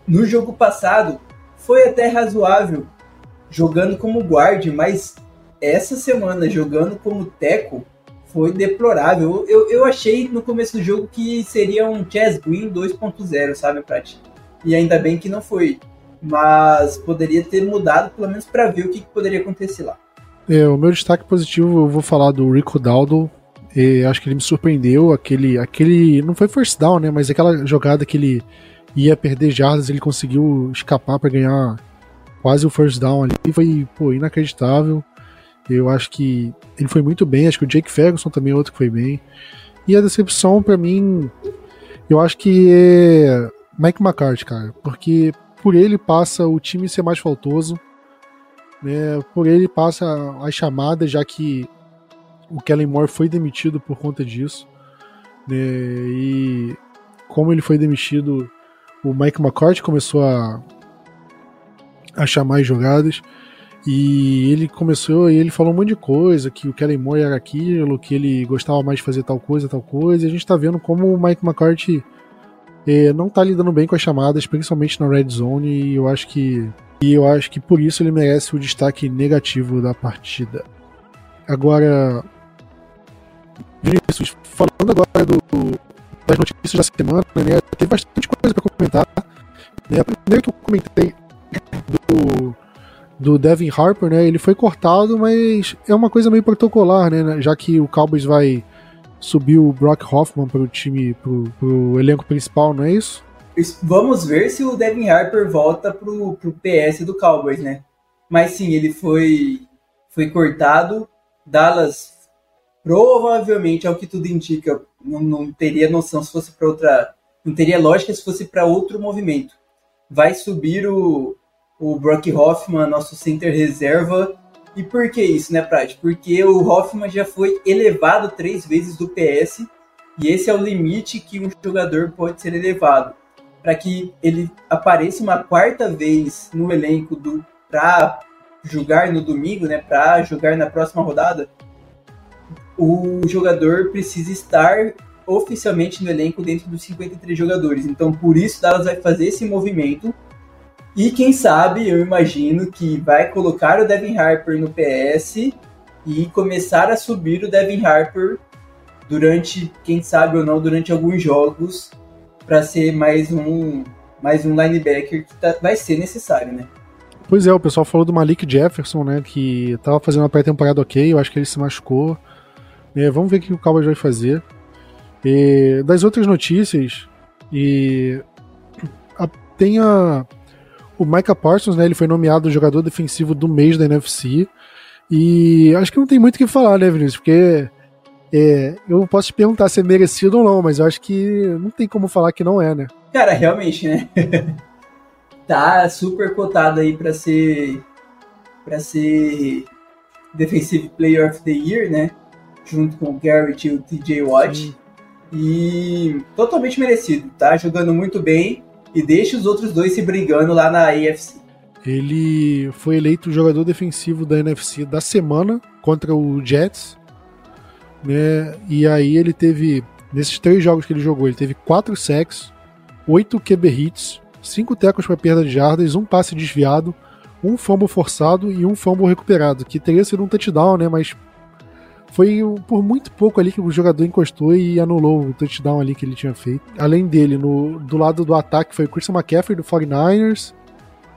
no jogo passado foi até razoável jogando como guard, mas essa semana jogando como teco foi deplorável. Eu, eu achei no começo do jogo que seria um Chess Green 2.0, sabe, Prati? E ainda bem que não foi. Mas poderia ter mudado, pelo menos para ver o que, que, poderia acontecer lá. É, o meu destaque positivo eu vou falar do Rico Daldo. E acho que ele me surpreendeu. Aquele, aquele. Não foi first down, né? Mas aquela jogada que ele ia perder jardas, ele conseguiu escapar para ganhar quase o first down ali. Foi pô, inacreditável. Eu acho que ele foi muito bem. Acho que o Jake Ferguson também é outro que foi bem. E a decepção, para mim, eu acho que é Mike McCarthy, cara, porque por ele passa o time ser mais faltoso, né? Por ele passa as chamadas, já que o Kellen Moore foi demitido por conta disso, né? E como ele foi demitido, o Mike McCarthy começou a a chamar as jogadas. E ele começou e ele falou um monte de coisa, que o Kellen Moore era aquilo, que ele gostava mais de fazer tal coisa, tal coisa. E a gente tá vendo como o Mike McCarthy é, não tá lidando bem com as chamadas, principalmente na red zone, e eu acho que e eu acho que por isso ele merece o destaque negativo da partida. Agora, Vinícius, falando agora do, das notícias da semana, né, tem bastante coisa para comentar. Né, primeiro que eu comentei do, do Devin Harper, né, ele foi cortado, mas é uma coisa meio protocolar, né, já que o Cowboys vai subiu o Brock Hoffman para o time, pro, pro elenco principal, não é isso? Vamos ver se o Devin Harper volta pro, pro PS do Cowboys, né? Mas sim, ele foi, foi cortado. Dallas provavelmente, ao que tudo indica, não, não teria noção se fosse para outra. Não teria lógica se fosse para outro movimento. Vai subir o, o Brock Hoffman, nosso center reserva, e por que isso, né, Prade? Porque o Hoffman já foi elevado três vezes do PS e esse é o limite que um jogador pode ser elevado. Para que ele apareça uma quarta vez no elenco do para jogar no domingo, né, para jogar na próxima rodada, o jogador precisa estar oficialmente no elenco dentro dos 53 jogadores. Então, por isso, Dallas vai fazer esse movimento e quem sabe, eu imagino que vai colocar o Devin Harper no PS e começar a subir o Devin Harper durante, quem sabe ou não, durante alguns jogos para ser mais um mais um linebacker que tá, vai ser necessário, né? Pois é, o pessoal falou do Malik Jefferson, né, que tava fazendo uma pré-temporada ok, eu acho que ele se machucou. É, vamos ver o que o Cowboys vai fazer. E, das outras notícias, e a, tem a, o Micah Parsons, né, ele foi nomeado jogador defensivo do mês da NFC. E acho que não tem muito o que falar, né, Vinícius? Porque é, eu posso te perguntar se é merecido ou não, mas eu acho que não tem como falar que não é, né? Cara, realmente, né? tá super cotado aí para ser para ser Defensive Player of the Year, né? Junto com o Garrett e o TJ Watt. Sim. E totalmente merecido, tá? Jogando muito bem e deixa os outros dois se brigando lá na AFC. Ele foi eleito jogador defensivo da NFC da semana contra o Jets, né? E aí ele teve nesses três jogos que ele jogou, ele teve quatro sacks, oito QB hits, cinco tecos para perda de jardas, um passe desviado, um fumble forçado e um fumble recuperado, que teria sido um touchdown, né? Mas foi por muito pouco ali que o jogador encostou e anulou o touchdown ali que ele tinha feito. Além dele, no, do lado do ataque foi o Christian McCaffrey do 49ers.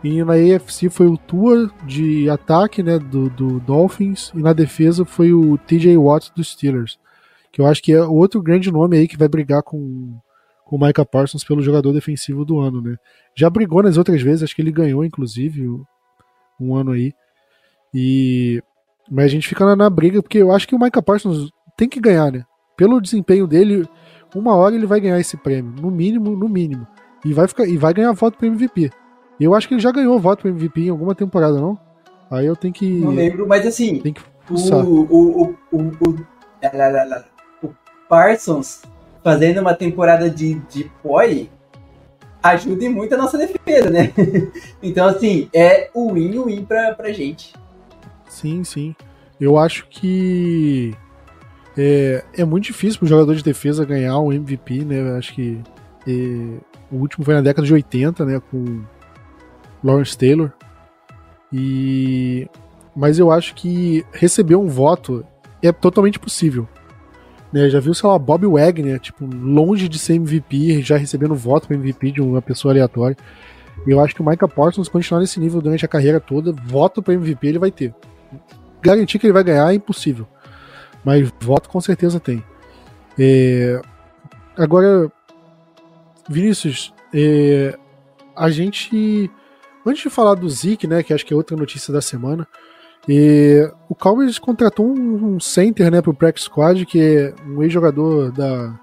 E na AFC foi o Tua de ataque, né, do, do Dolphins. E na defesa foi o TJ Watt dos Steelers. Que eu acho que é outro grande nome aí que vai brigar com, com o Micah Parsons pelo jogador defensivo do ano, né? Já brigou nas outras vezes, acho que ele ganhou, inclusive, um ano aí. E mas a gente fica na, na, briga, porque eu acho que o Micah Parsons tem que ganhar, né? Pelo desempenho dele, uma hora ele vai ganhar esse prêmio, no mínimo, no mínimo. E vai, ficar, e vai ganhar voto pro MVP. Eu acho que ele já ganhou voto pro MVP em alguma temporada, não? Aí eu tenho que. Não lembro, mas assim. Tem que o, o, o, o, o, o Parsons fazendo uma temporada de, de POI ajuda muito a nossa defesa, né? então, assim, é o win-win pra, pra gente. Sim, sim. Eu acho que é, é muito difícil para o jogador de defesa ganhar um MVP, né? Acho que é, o último foi na década de 80, né? Com Lawrence Taylor. E mas eu acho que receber um voto é totalmente possível. Né, já viu, sei lá, Bob Wagner, tipo, longe de ser MVP, já recebendo voto para MVP de uma pessoa aleatória. Eu acho que o Micah Parsons continuar nesse nível durante a carreira toda, voto para MVP ele vai ter garantir que ele vai ganhar é impossível. Mas voto com certeza tem. É, agora, Vinícius, é, a gente. Antes de falar do Zeke, né, que acho que é outra notícia da semana, é, o Cowboys contratou um, um center né, para o Practice Squad, que é um ex-jogador da,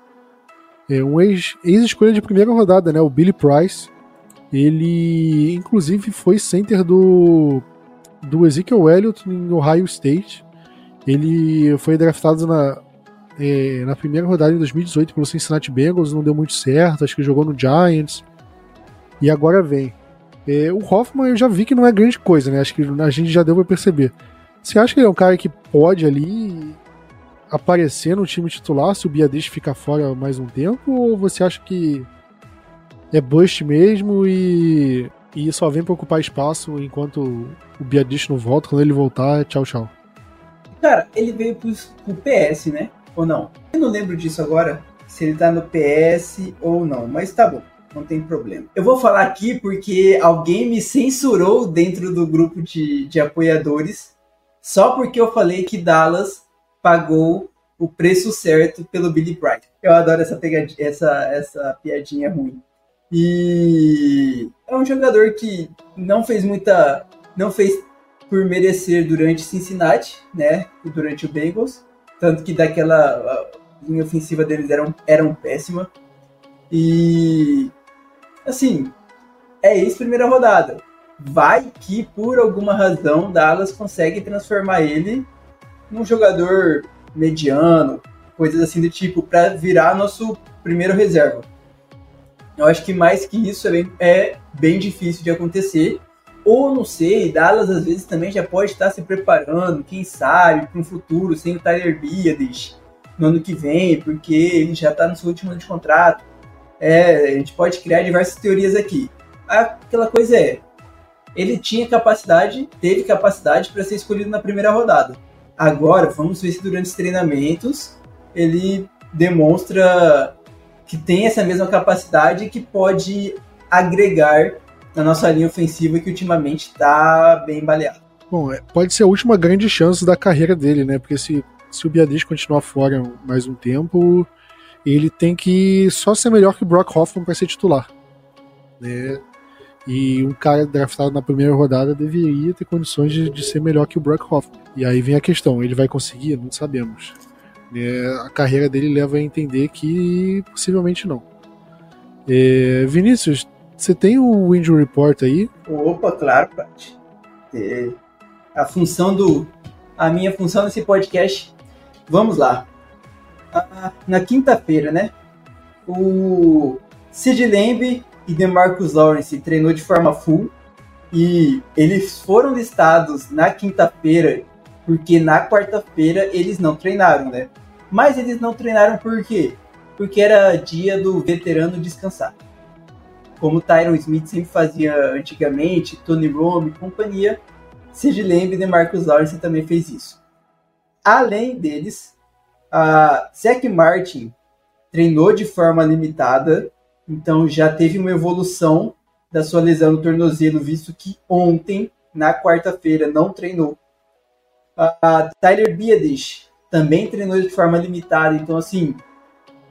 é um ex-escolha ex de primeira rodada, né? O Billy Price. Ele, inclusive, foi center do, do Ezekiel Elliott em Ohio State. Ele foi draftado na, é, na primeira rodada em 2018 pelo Cincinnati Bengals, não deu muito certo, acho que jogou no Giants. E agora vem. É, o Hoffman eu já vi que não é grande coisa, né? Acho que a gente já deu pra perceber. Você acha que ele é um cara que pode ali aparecer no time titular se o Biadish ficar fora mais um tempo? Ou você acha que é bust mesmo e, e só vem pra ocupar espaço enquanto o Biadish não volta? Quando ele voltar, tchau, tchau. Cara, ele veio pro, pro PS, né? Ou não? Eu não lembro disso agora, se ele tá no PS ou não, mas tá bom não tem problema. Eu vou falar aqui porque alguém me censurou dentro do grupo de, de apoiadores só porque eu falei que Dallas pagou o preço certo pelo Billy Bright. Eu adoro essa, pegadinha, essa, essa piadinha ruim. E é um jogador que não fez muita. não fez por merecer durante Cincinnati, né? Durante o Bengals. Tanto que daquela linha ofensiva deles eram, eram péssima. E assim, é isso primeira rodada. Vai que por alguma razão Dallas consegue transformar ele num jogador mediano, coisas assim do tipo, para virar nosso primeiro reserva. Eu acho que mais que isso é bem, é bem difícil de acontecer. Ou não sei, Dallas às vezes também já pode estar se preparando, quem sabe, para um futuro sem o Tyler Biades no ano que vem, porque ele já está no seu último ano de contrato. É, a gente pode criar diversas teorias aqui. Aquela coisa é, ele tinha capacidade, teve capacidade para ser escolhido na primeira rodada. Agora, vamos ver se durante os treinamentos ele demonstra que tem essa mesma capacidade que pode agregar na nossa linha ofensiva que ultimamente está bem baleada. Bom, é, pode ser a última grande chance da carreira dele, né? Porque se, se o Biadiz continuar fora mais um tempo, ele tem que só ser melhor que o Brock Hoffman para ser titular. Né? E um cara draftado na primeira rodada deveria ter condições de, de, ser melhor que o Brock Hoffman. E aí vem a questão: ele vai conseguir? Não sabemos. É, a carreira dele leva a entender que possivelmente não. É, Vinícius, você tem o injury report aí? Opa, claro, Pat. É, a função do. A minha função nesse podcast. Vamos lá na quinta-feira, né? O Sid Lamb e DeMarcus Lawrence treinou de forma full e eles foram listados na quinta-feira porque na quarta-feira eles não treinaram, né? Mas eles não treinaram por quê? Porque era dia do veterano descansar. Como Tyron Smith sempre fazia antigamente, Tony Romo e companhia, Sid Lamb e DeMarcus Lawrence também fez isso. Além deles, a Zach Martin treinou de forma limitada, então já teve uma evolução da sua lesão no tornozelo, visto que ontem, na quarta-feira, não treinou. A Tyler Biadish também treinou de forma limitada, então assim,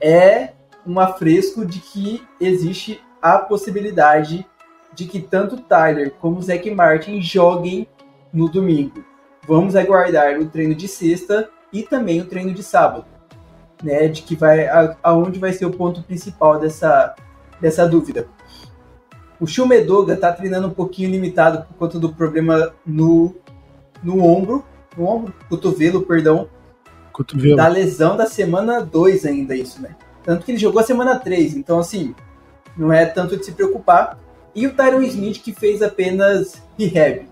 é um afresco de que existe a possibilidade de que tanto Tyler como Zach Martin joguem no domingo. Vamos aguardar o treino de sexta e também o treino de sábado, né? De que vai aonde vai ser o ponto principal dessa, dessa dúvida. O Shumedoga está treinando um pouquinho limitado por conta do problema no, no ombro, no ombro, cotovelo, perdão, cotovelo. da lesão da semana 2 ainda isso, né? Tanto que ele jogou a semana 3, então assim, não é tanto de se preocupar. E o Tyron Smith que fez apenas rehab,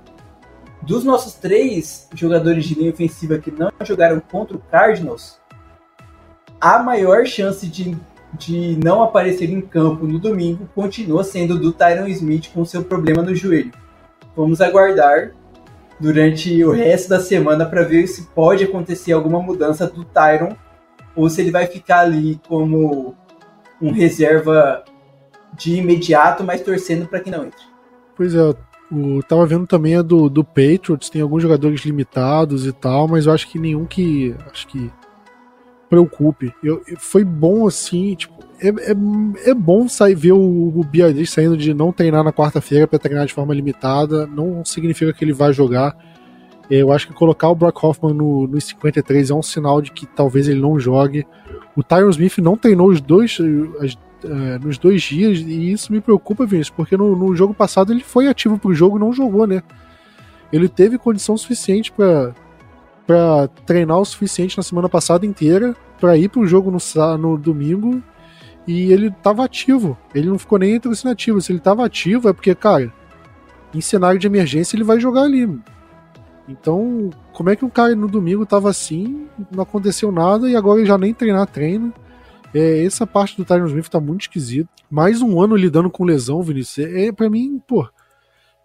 dos nossos três jogadores de linha ofensiva que não jogaram contra o Cardinals, a maior chance de, de não aparecer em campo no domingo continua sendo do Tyron Smith com seu problema no joelho. Vamos aguardar durante o resto da semana para ver se pode acontecer alguma mudança do Tyron ou se ele vai ficar ali como um reserva de imediato, mas torcendo para que não entre. Pois é, o, tava vendo também a do, do Patriots, tem alguns jogadores limitados e tal, mas eu acho que nenhum que. Acho que preocupe. Eu, foi bom assim, tipo, é, é, é bom sair ver o, o saindo de não treinar na quarta-feira para treinar de forma limitada. Não significa que ele vai jogar. Eu acho que colocar o Brock Hoffman no, no 53 é um sinal de que talvez ele não jogue. O Tyron Smith não treinou os dois, as, uh, nos dois dias e isso me preocupa, Vinícius, porque no, no jogo passado ele foi ativo pro jogo e não jogou, né? Ele teve condição suficiente para para treinar o suficiente na semana passada inteira para ir pro jogo no, no domingo e ele tava ativo. Ele não ficou nem entre os inativos. Se ele tava ativo é porque, cara, em cenário de emergência ele vai jogar ali. Então, como é que um cara no domingo tava assim, não aconteceu nada e agora ele já nem treinar treina? É, essa parte do Tyron Smith tá muito esquisito. Mais um ano lidando com lesão, Vinícius. É, é para mim, pô,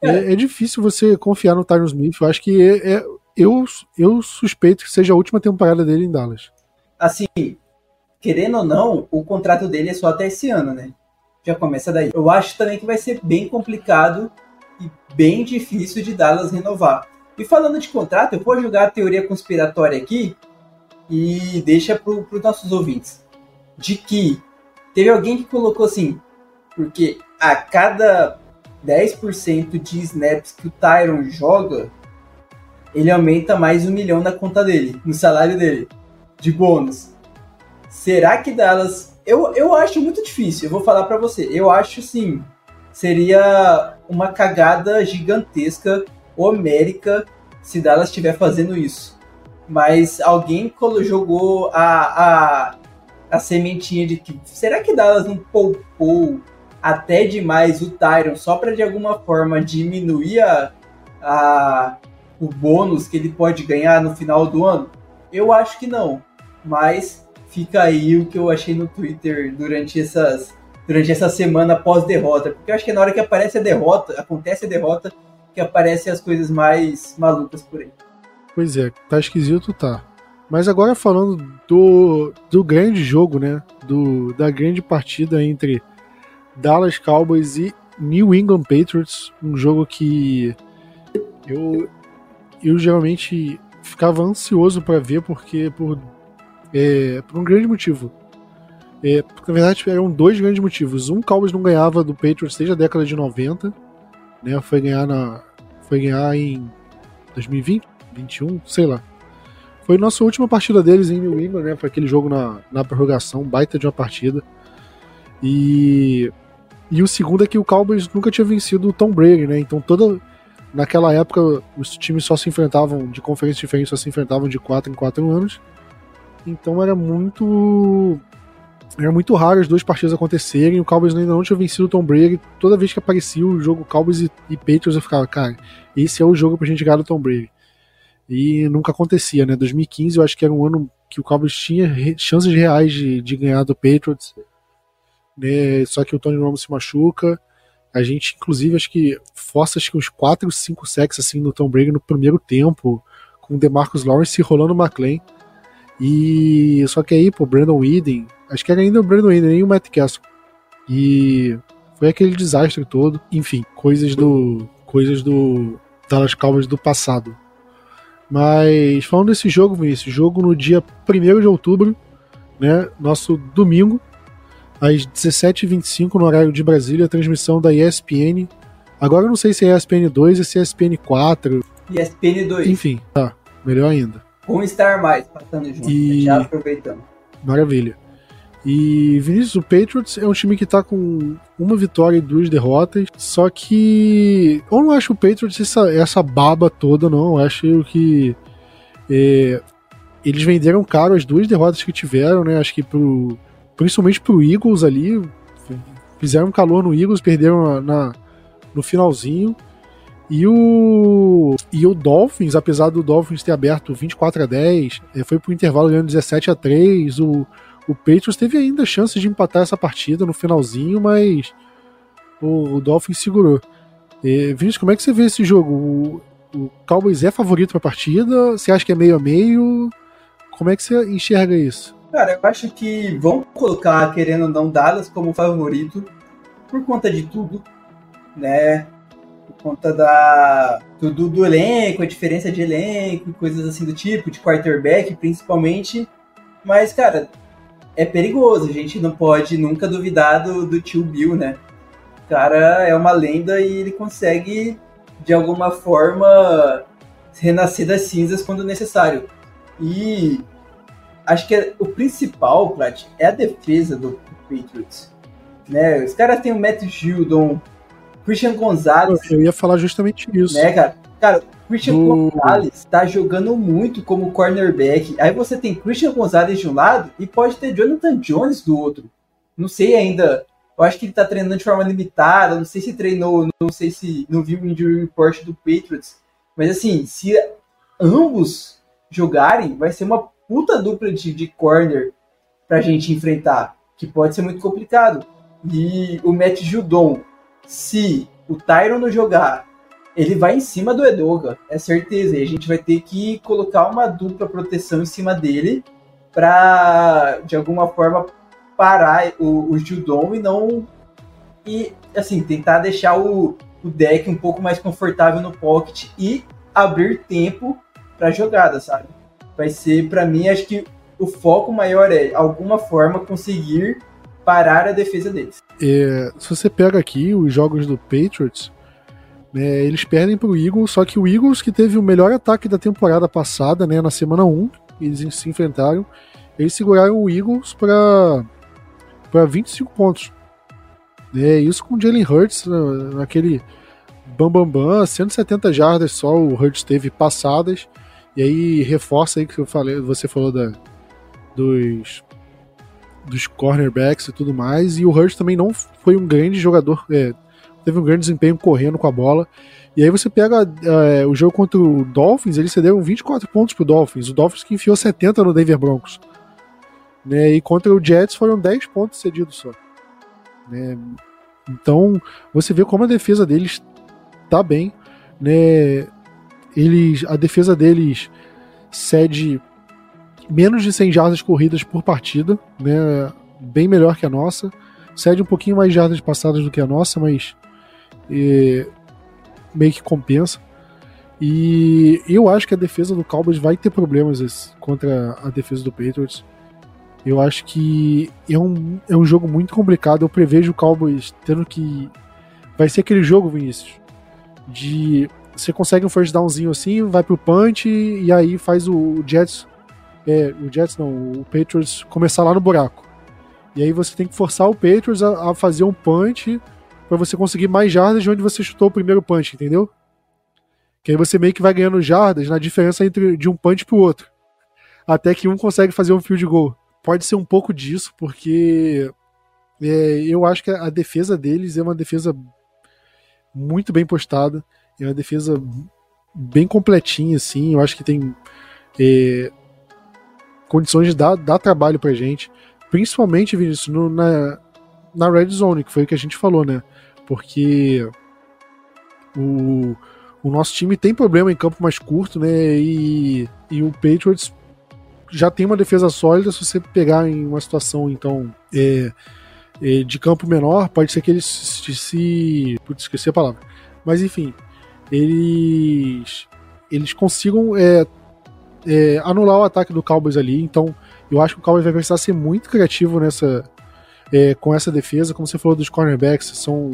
é. é. É, difícil você confiar no Tyron Smith. Eu acho que é, é, eu, eu suspeito que seja a última temporada dele em Dallas. Assim, querendo ou não, o contrato dele é só até esse ano, né? Já começa daí. Eu acho também que vai ser bem complicado e bem difícil de Dallas renovar. E falando de contrato, eu vou jogar a teoria conspiratória aqui e deixa para os nossos ouvintes. De que teve alguém que colocou assim, porque a cada 10% de snaps que o Tyron joga, ele aumenta mais um milhão na conta dele, no salário dele, de bônus. Será que Dallas. Eu, eu acho muito difícil, eu vou falar para você. Eu acho sim. Seria uma cagada gigantesca homérica se Dallas estiver fazendo isso. Mas alguém jogou a, a, a sementinha de que será que Dallas não poupou até demais o Tyron só para de alguma forma diminuir a, a, o bônus que ele pode ganhar no final do ano? Eu acho que não. Mas fica aí o que eu achei no Twitter durante essas durante essa semana pós-derrota. Porque eu acho que é na hora que aparece a derrota, acontece a derrota, que aparecem as coisas mais malucas por aí. Pois é, tá esquisito, tá. Mas agora falando do, do grande jogo, né? Do, da grande partida entre Dallas Cowboys e New England Patriots, um jogo que eu, eu geralmente ficava ansioso para ver porque por, é, por um grande motivo. É, na verdade eram dois grandes motivos. Um, Cowboys não ganhava do Patriots desde a década de 90, né? Foi ganhar na foi ganhar em 2020, 21, sei lá. Foi nossa última partida deles em New England, né? Foi aquele jogo na, na prorrogação, baita de uma partida. E, e o segundo é que o Cowboys nunca tinha vencido o Tom Brady, né? Então toda naquela época os times só se enfrentavam de conferências diferentes, só se enfrentavam de 4 em 4 anos. Então era muito era muito raro as duas partidas acontecerem. O Cowboys ainda não tinha vencido o Tom Brady. Toda vez que aparecia o jogo Cowboys e, e Patriots, eu ficava, cara, esse é o jogo pra gente ganhar do Tom Brady. E nunca acontecia, né? 2015 eu acho que era um ano que o Cowboys tinha chances reais de, de ganhar do Patriots. Né? Só que o Tony Romo se machuca. A gente, inclusive, acho que força acho que uns 4, 5 sacks assim no Tom Brady no primeiro tempo, com o DeMarcus Lawrence rolando o McLean. E só que aí, pô, Brandon Whedon, acho que era ainda o Brandon Whedon, nem o Matt Castle. E foi aquele desastre todo. Enfim, coisas do coisas do Dallas Cowboys do passado. Mas falando desse jogo, esse jogo no dia 1 de outubro, né, nosso domingo, às 17h25 no horário de Brasília, transmissão da ESPN. Agora eu não sei se é ESPN 2 ou se é ESPN 4. ESPN 2. Enfim, tá, melhor ainda. Um Star mais passando junto, e... já aproveitando. Maravilha. E Vinícius, o Patriots é um time que tá com uma vitória e duas derrotas. Só que eu não acho o Patriots essa, essa baba toda, não. Eu acho que é, eles venderam caro as duas derrotas que tiveram, né? Acho que pro, principalmente pro Eagles ali. Fizeram calor no Eagles, perderam na, na no finalzinho. E o, e o Dolphins, apesar do Dolphins ter aberto 24 a 10, é, foi pro intervalo ganhando 17 a 3. O, o Patriots teve ainda chance de empatar essa partida no finalzinho, mas o, o Dolphins segurou. E, Vinícius, como é que você vê esse jogo? O, o Cowboys é favorito para a partida? Você acha que é meio a meio? Como é que você enxerga isso? Cara, eu acho que vão colocar, querendo ou não, Dallas como favorito por conta de tudo, né? Por conta da, do, do, elenco, a diferença de elenco, coisas assim do tipo, de quarterback principalmente. Mas, cara, é perigoso, a gente não pode nunca duvidar do, do tio Bill, né? O cara é uma lenda e ele consegue, de alguma forma, renascer das cinzas quando necessário. E acho que é, o principal, Plat, é a defesa do Patriots. Né? Os caras têm o Matt Gildon, Christian Gonzalez. Eu ia falar justamente isso. Né, cara? Cara, Christian do... Gonzalez tá jogando muito como cornerback. Aí você tem Christian Gonzalez de um lado e pode ter Jonathan Jones do outro. Não sei ainda. Eu acho que ele tá treinando de forma limitada. Não sei se treinou, não sei se não viu o injury report do Patriots. Mas assim, se ambos jogarem, vai ser uma puta dupla de, de corner pra gente enfrentar. Que pode ser muito complicado. E o Matt Judon, se o Tyron não jogar ele vai em cima do Edoga, é certeza. E a gente vai ter que colocar uma dupla proteção em cima dele para, de alguma forma, parar o, o Judon e não. E, assim, tentar deixar o, o deck um pouco mais confortável no pocket e abrir tempo para jogada, sabe? Vai ser, para mim, acho que o foco maior é, alguma forma, conseguir parar a defesa deles. É, se você pega aqui os jogos do Patriots, é, eles perdem para o Eagles, só que o Eagles, que teve o melhor ataque da temporada passada, né, na semana 1, eles se enfrentaram, eles seguraram o Eagles para 25 pontos. É, isso com o Jalen Hurts, naquele bambambam, bam, bam, 170 jardas só o Hurts teve passadas, e aí reforça aí que eu falei, você falou da, dos, dos cornerbacks e tudo mais, e o Hurts também não foi um grande jogador, é, teve um grande desempenho correndo com a bola. E aí você pega é, o jogo contra o Dolphins, eles cederam 24 pontos pro Dolphins. O Dolphins que enfiou 70 no Denver Broncos. Né, e contra o Jets foram 10 pontos cedidos só. Né, então você vê como a defesa deles tá bem. Né, eles, a defesa deles cede menos de 100 jardas corridas por partida, né, bem melhor que a nossa. Cede um pouquinho mais jardas passadas do que a nossa, mas meio que compensa. E eu acho que a defesa do Cowboys vai ter problemas contra a defesa do Patriots. Eu acho que é um, é um jogo muito complicado. Eu prevejo o Cowboys tendo que. Vai ser aquele jogo, Vinícius, de você consegue um first downzinho assim, vai pro punch e aí faz o Jets. É, o Jets não, o Patriots começar lá no buraco. E aí você tem que forçar o Patriots a, a fazer um punch para você conseguir mais jardas de onde você chutou o primeiro punch, entendeu? Que aí você meio que vai ganhando jardas na diferença entre de um punch pro outro. Até que um consegue fazer um field goal. Pode ser um pouco disso, porque é, eu acho que a defesa deles é uma defesa muito bem postada. É uma defesa bem completinha, assim. Eu acho que tem é, condições de dar, dar trabalho pra gente. Principalmente, Vinícius, no, na, na red zone, que foi o que a gente falou, né? porque o, o nosso time tem problema em campo mais curto, né? E, e o Patriots já tem uma defesa sólida. Se você pegar em uma situação, então, é, é, de campo menor, pode ser que eles se. se putz, esqueci a palavra. Mas enfim, eles, eles consigam é, é, anular o ataque do Cowboys ali. Então, eu acho que o Cowboys vai precisar ser muito criativo nessa, é, com essa defesa. Como você falou dos cornerbacks, são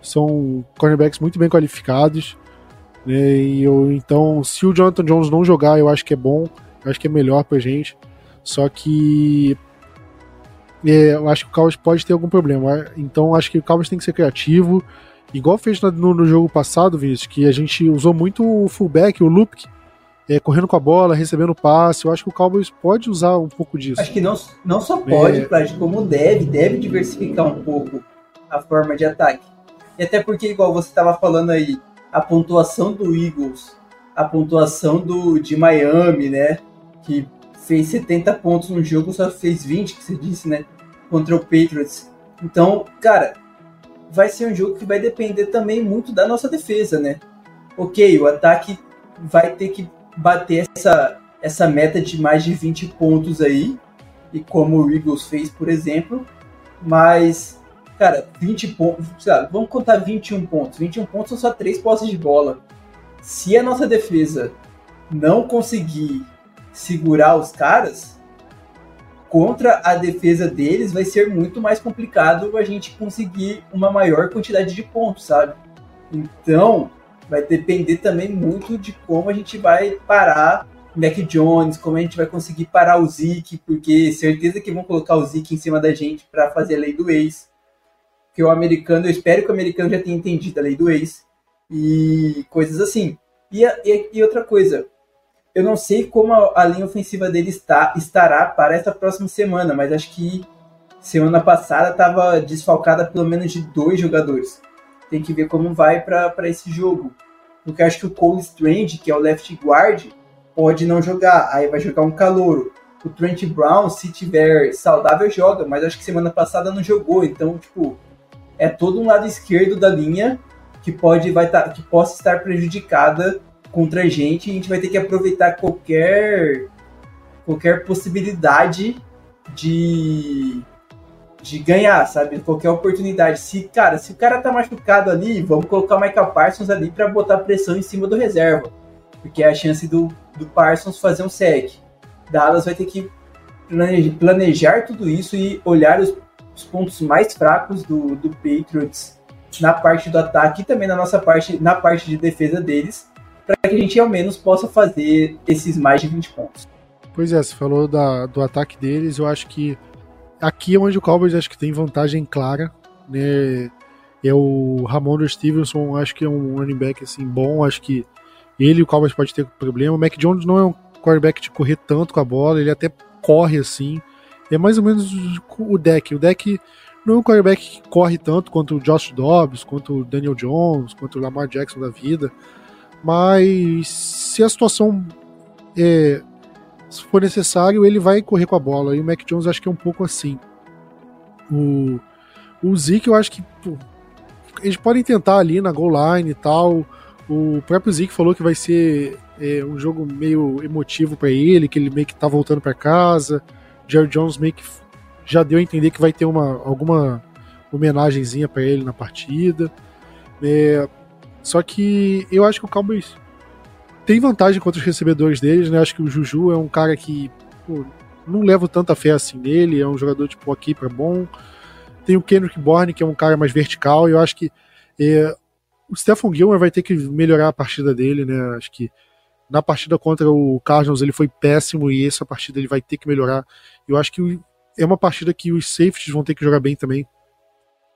são cornerbacks muito bem qualificados. Né, e eu, então, se o Jonathan Jones não jogar, eu acho que é bom, eu acho que é melhor pra gente. Só que é, eu acho que o Cowboys pode ter algum problema. Então, acho que o Cowboys tem que ser criativo. Igual fez no, no jogo passado, Vinícius, que a gente usou muito o fullback, o loop, é, correndo com a bola, recebendo passe. Eu acho que o Cowboys pode usar um pouco disso. Acho que não, não só pode, é... como deve, deve diversificar um pouco a forma de ataque. E até porque, igual você estava falando aí, a pontuação do Eagles, a pontuação do de Miami, né? Que fez 70 pontos no jogo, só fez 20, que você disse, né? Contra o Patriots. Então, cara, vai ser um jogo que vai depender também muito da nossa defesa, né? Ok, o ataque vai ter que bater essa, essa meta de mais de 20 pontos aí, e como o Eagles fez, por exemplo, mas cara, 20 pontos, lá, vamos contar 21 pontos. 21 pontos são só 3 posses de bola. Se a nossa defesa não conseguir segurar os caras, contra a defesa deles vai ser muito mais complicado a gente conseguir uma maior quantidade de pontos, sabe? Então, vai depender também muito de como a gente vai parar Mac Jones, como a gente vai conseguir parar o Zeke, porque certeza que vão colocar o Zeke em cima da gente para fazer a lei do ex. Que o americano, eu espero que o americano já tenha entendido a lei do ex e coisas assim. E, e, e outra coisa, eu não sei como a, a, linha ofensiva dele está, estará para essa próxima semana, mas acho que semana passada estava desfalcada pelo menos de dois jogadores. Tem que ver como vai para esse jogo. Porque acho que o Cole Strange, que é o left guard, pode não jogar. Aí vai jogar um calouro. O Trent Brown, se tiver saudável, joga, mas acho que semana passada não jogou. Então, tipo, é todo um lado esquerdo da linha que pode vai tá, que possa estar prejudicada contra a gente. A gente vai ter que aproveitar qualquer qualquer possibilidade de de ganhar, sabe? Qualquer oportunidade. Se, cara, se o cara tá machucado ali, vamos colocar o Michael Parsons ali para botar pressão em cima do reserva. Porque é a chance do, do Parsons fazer um sec. Dallas vai ter que planejar tudo isso e olhar os, os pontos mais fracos do, do Patriots na parte do ataque e também na nossa parte, na parte de defesa deles, para que a gente ao menos possa fazer esses mais de 20 pontos. Pois é, você falou da, do ataque deles, eu acho que aqui é onde o Cowboys acho que tem vantagem clara, né? É o Ramon Stevenson, acho que é um running back assim bom, acho que ele e o Cowboys pode ter problema. O Mac Jones não é um quarterback de correr tanto com a bola, ele até corre assim. É mais ou menos o deck. O deck não é um quarterback que corre tanto quanto o Josh Dobbs, quanto o Daniel Jones, quanto o Lamar Jackson da vida. Mas se a situação é, se for necessário, ele vai correr com a bola. E o Mac Jones acho que é um pouco assim. O, o Zeke, eu acho que pô, eles podem tentar ali na goal line e tal. O próprio Zeke falou que vai ser é, um jogo meio emotivo para ele, que ele meio que tá voltando para casa. Jerry Jones meio que já deu a entender que vai ter uma, alguma homenagenzinha para ele na partida. É, só que eu acho que o Cowboys tem vantagem contra os recebedores deles, né? Acho que o Juju é um cara que pô, não levo tanta fé assim nele, é um jogador tipo aqui para bom. Tem o Kendrick Bourne, que é um cara mais vertical, eu acho que é, o Stephen Gilmer vai ter que melhorar a partida dele, né? Acho que na partida contra o Cardinals ele foi péssimo e essa partida ele vai ter que melhorar. Eu acho que é uma partida que os safeties vão ter que jogar bem também.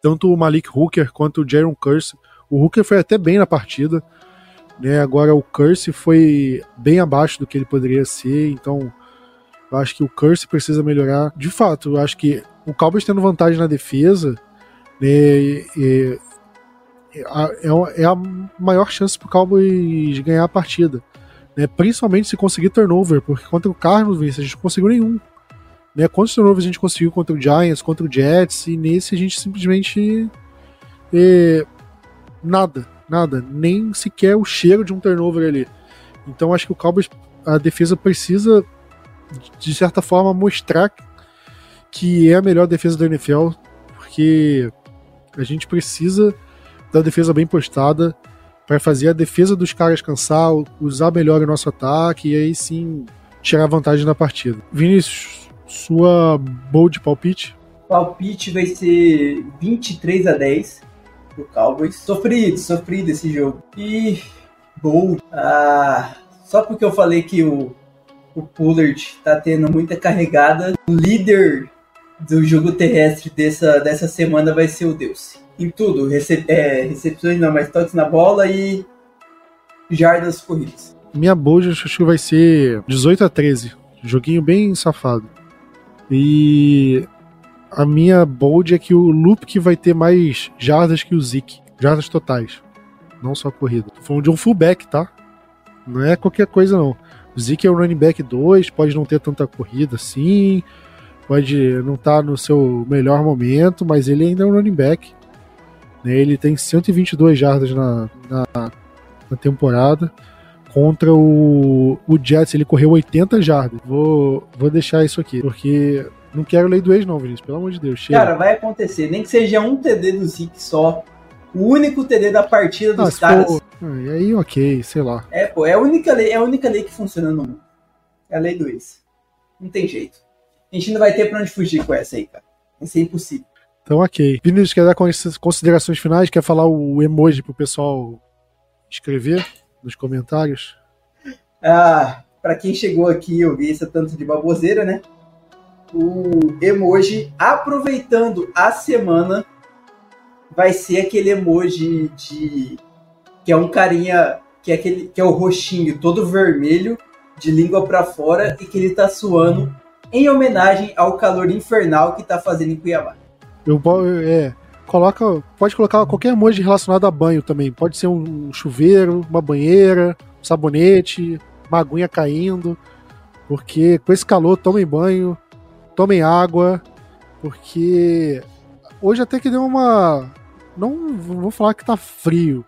Tanto o Malik Hooker quanto o Jaron Curse. O Hooker foi até bem na partida. Né? Agora o Curse foi bem abaixo do que ele poderia ser, então eu acho que o Curse precisa melhorar. De fato, eu acho que o Cowboys tendo vantagem na defesa né, é, é, é a maior chance para o Cowboys ganhar a partida. Né? Principalmente se conseguir turnover, porque contra o Cardinals a gente não conseguiu nenhum. Né? Quantos turnovers a gente conseguiu contra o Giants, contra o Jets, e nesse a gente simplesmente. É, nada nada, nem sequer o cheiro de um turnover ali. Então acho que o Cowboys, a defesa precisa, de certa forma, mostrar que é a melhor defesa da NFL, porque a gente precisa da defesa bem postada para fazer a defesa dos caras cansar, usar melhor o nosso ataque e aí sim tirar vantagem na partida. Vinícius, sua bold palpite? Palpite vai ser 23 a 10 pro Cowboys. Sofrido, sofrido esse jogo. E Bold. Ah, só porque eu falei que o, o Pullard tá tendo muita carregada, o líder do jogo terrestre dessa, dessa semana vai ser o Deus. Em tudo, recep é, recepções não, mas toques na bola e jardas corridas. Minha bold acho que vai ser 18 a 13. Joguinho bem safado. E a minha bold é que o Luke vai ter mais jardas que o Zeke. Jardas totais. Não só corrida. Tô falando de um fullback, tá? Não é qualquer coisa, não. O Zeke é o running back 2, pode não ter tanta corrida assim, pode não estar tá no seu melhor momento, mas ele ainda é um running back. Né? Ele tem 122 jardas na, na, na temporada. Contra o, o Jets, ele correu 80 jardas. Vou, vou deixar isso aqui, porque não quero lei do ex, não, Vinícius. Pelo amor de Deus. Chega. Cara, vai acontecer. Nem que seja um TD do Zeke só. O único TD da partida dos ah, caras. For... Ah, e aí, ok, sei lá. É, pô, é a única lei, é a única lei que funciona no mundo. É a lei do ex. Não tem jeito. A gente não vai ter pra onde fugir com essa aí, cara. Isso é impossível. Então, ok. Vinícius, quer dar considerações finais? Quer falar o emoji pro pessoal escrever nos comentários? Ah, para quem chegou aqui e ouviu esse tanto de baboseira, né? O emoji aproveitando a semana vai ser aquele emoji de que é um carinha que é aquele que é o roxinho todo vermelho de língua para fora e que ele tá suando em homenagem ao calor infernal que tá fazendo em Cuiabá. Eu é, coloca, pode colocar qualquer emoji relacionado a banho também. Pode ser um chuveiro, uma banheira, um sabonete, uma aguinha caindo. Porque com esse calor, tomem banho, tomem água, porque hoje até que deu uma. Não vou falar que tá frio,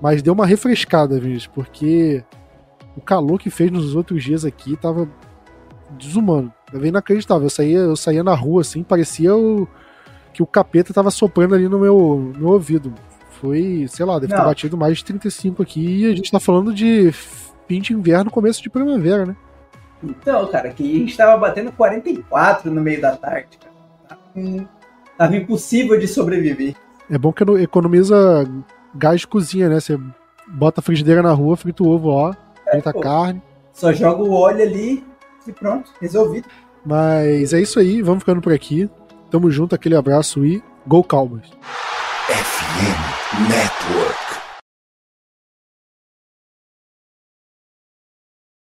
mas deu uma refrescada, viu? Porque o calor que fez nos outros dias aqui tava desumano. Tava inacreditável. Eu saía, eu saía na rua assim, parecia o, que o capeta tava soprando ali no meu, no meu ouvido. Foi, sei lá, deve Não. ter batido mais de 35 aqui e a gente tá falando de fim de inverno, começo de primavera, né? Então, cara, que a gente tava batendo 44 no meio da tarde, cara. Tava impossível de sobreviver. É bom que economiza gás de cozinha, né? Você bota a frigideira na rua, frita o ovo lá, é, frita a carne. Só joga o óleo ali e pronto, resolvido. Mas é isso aí, vamos ficando por aqui. Tamo junto, aquele abraço e Go Cowboys! FM Network.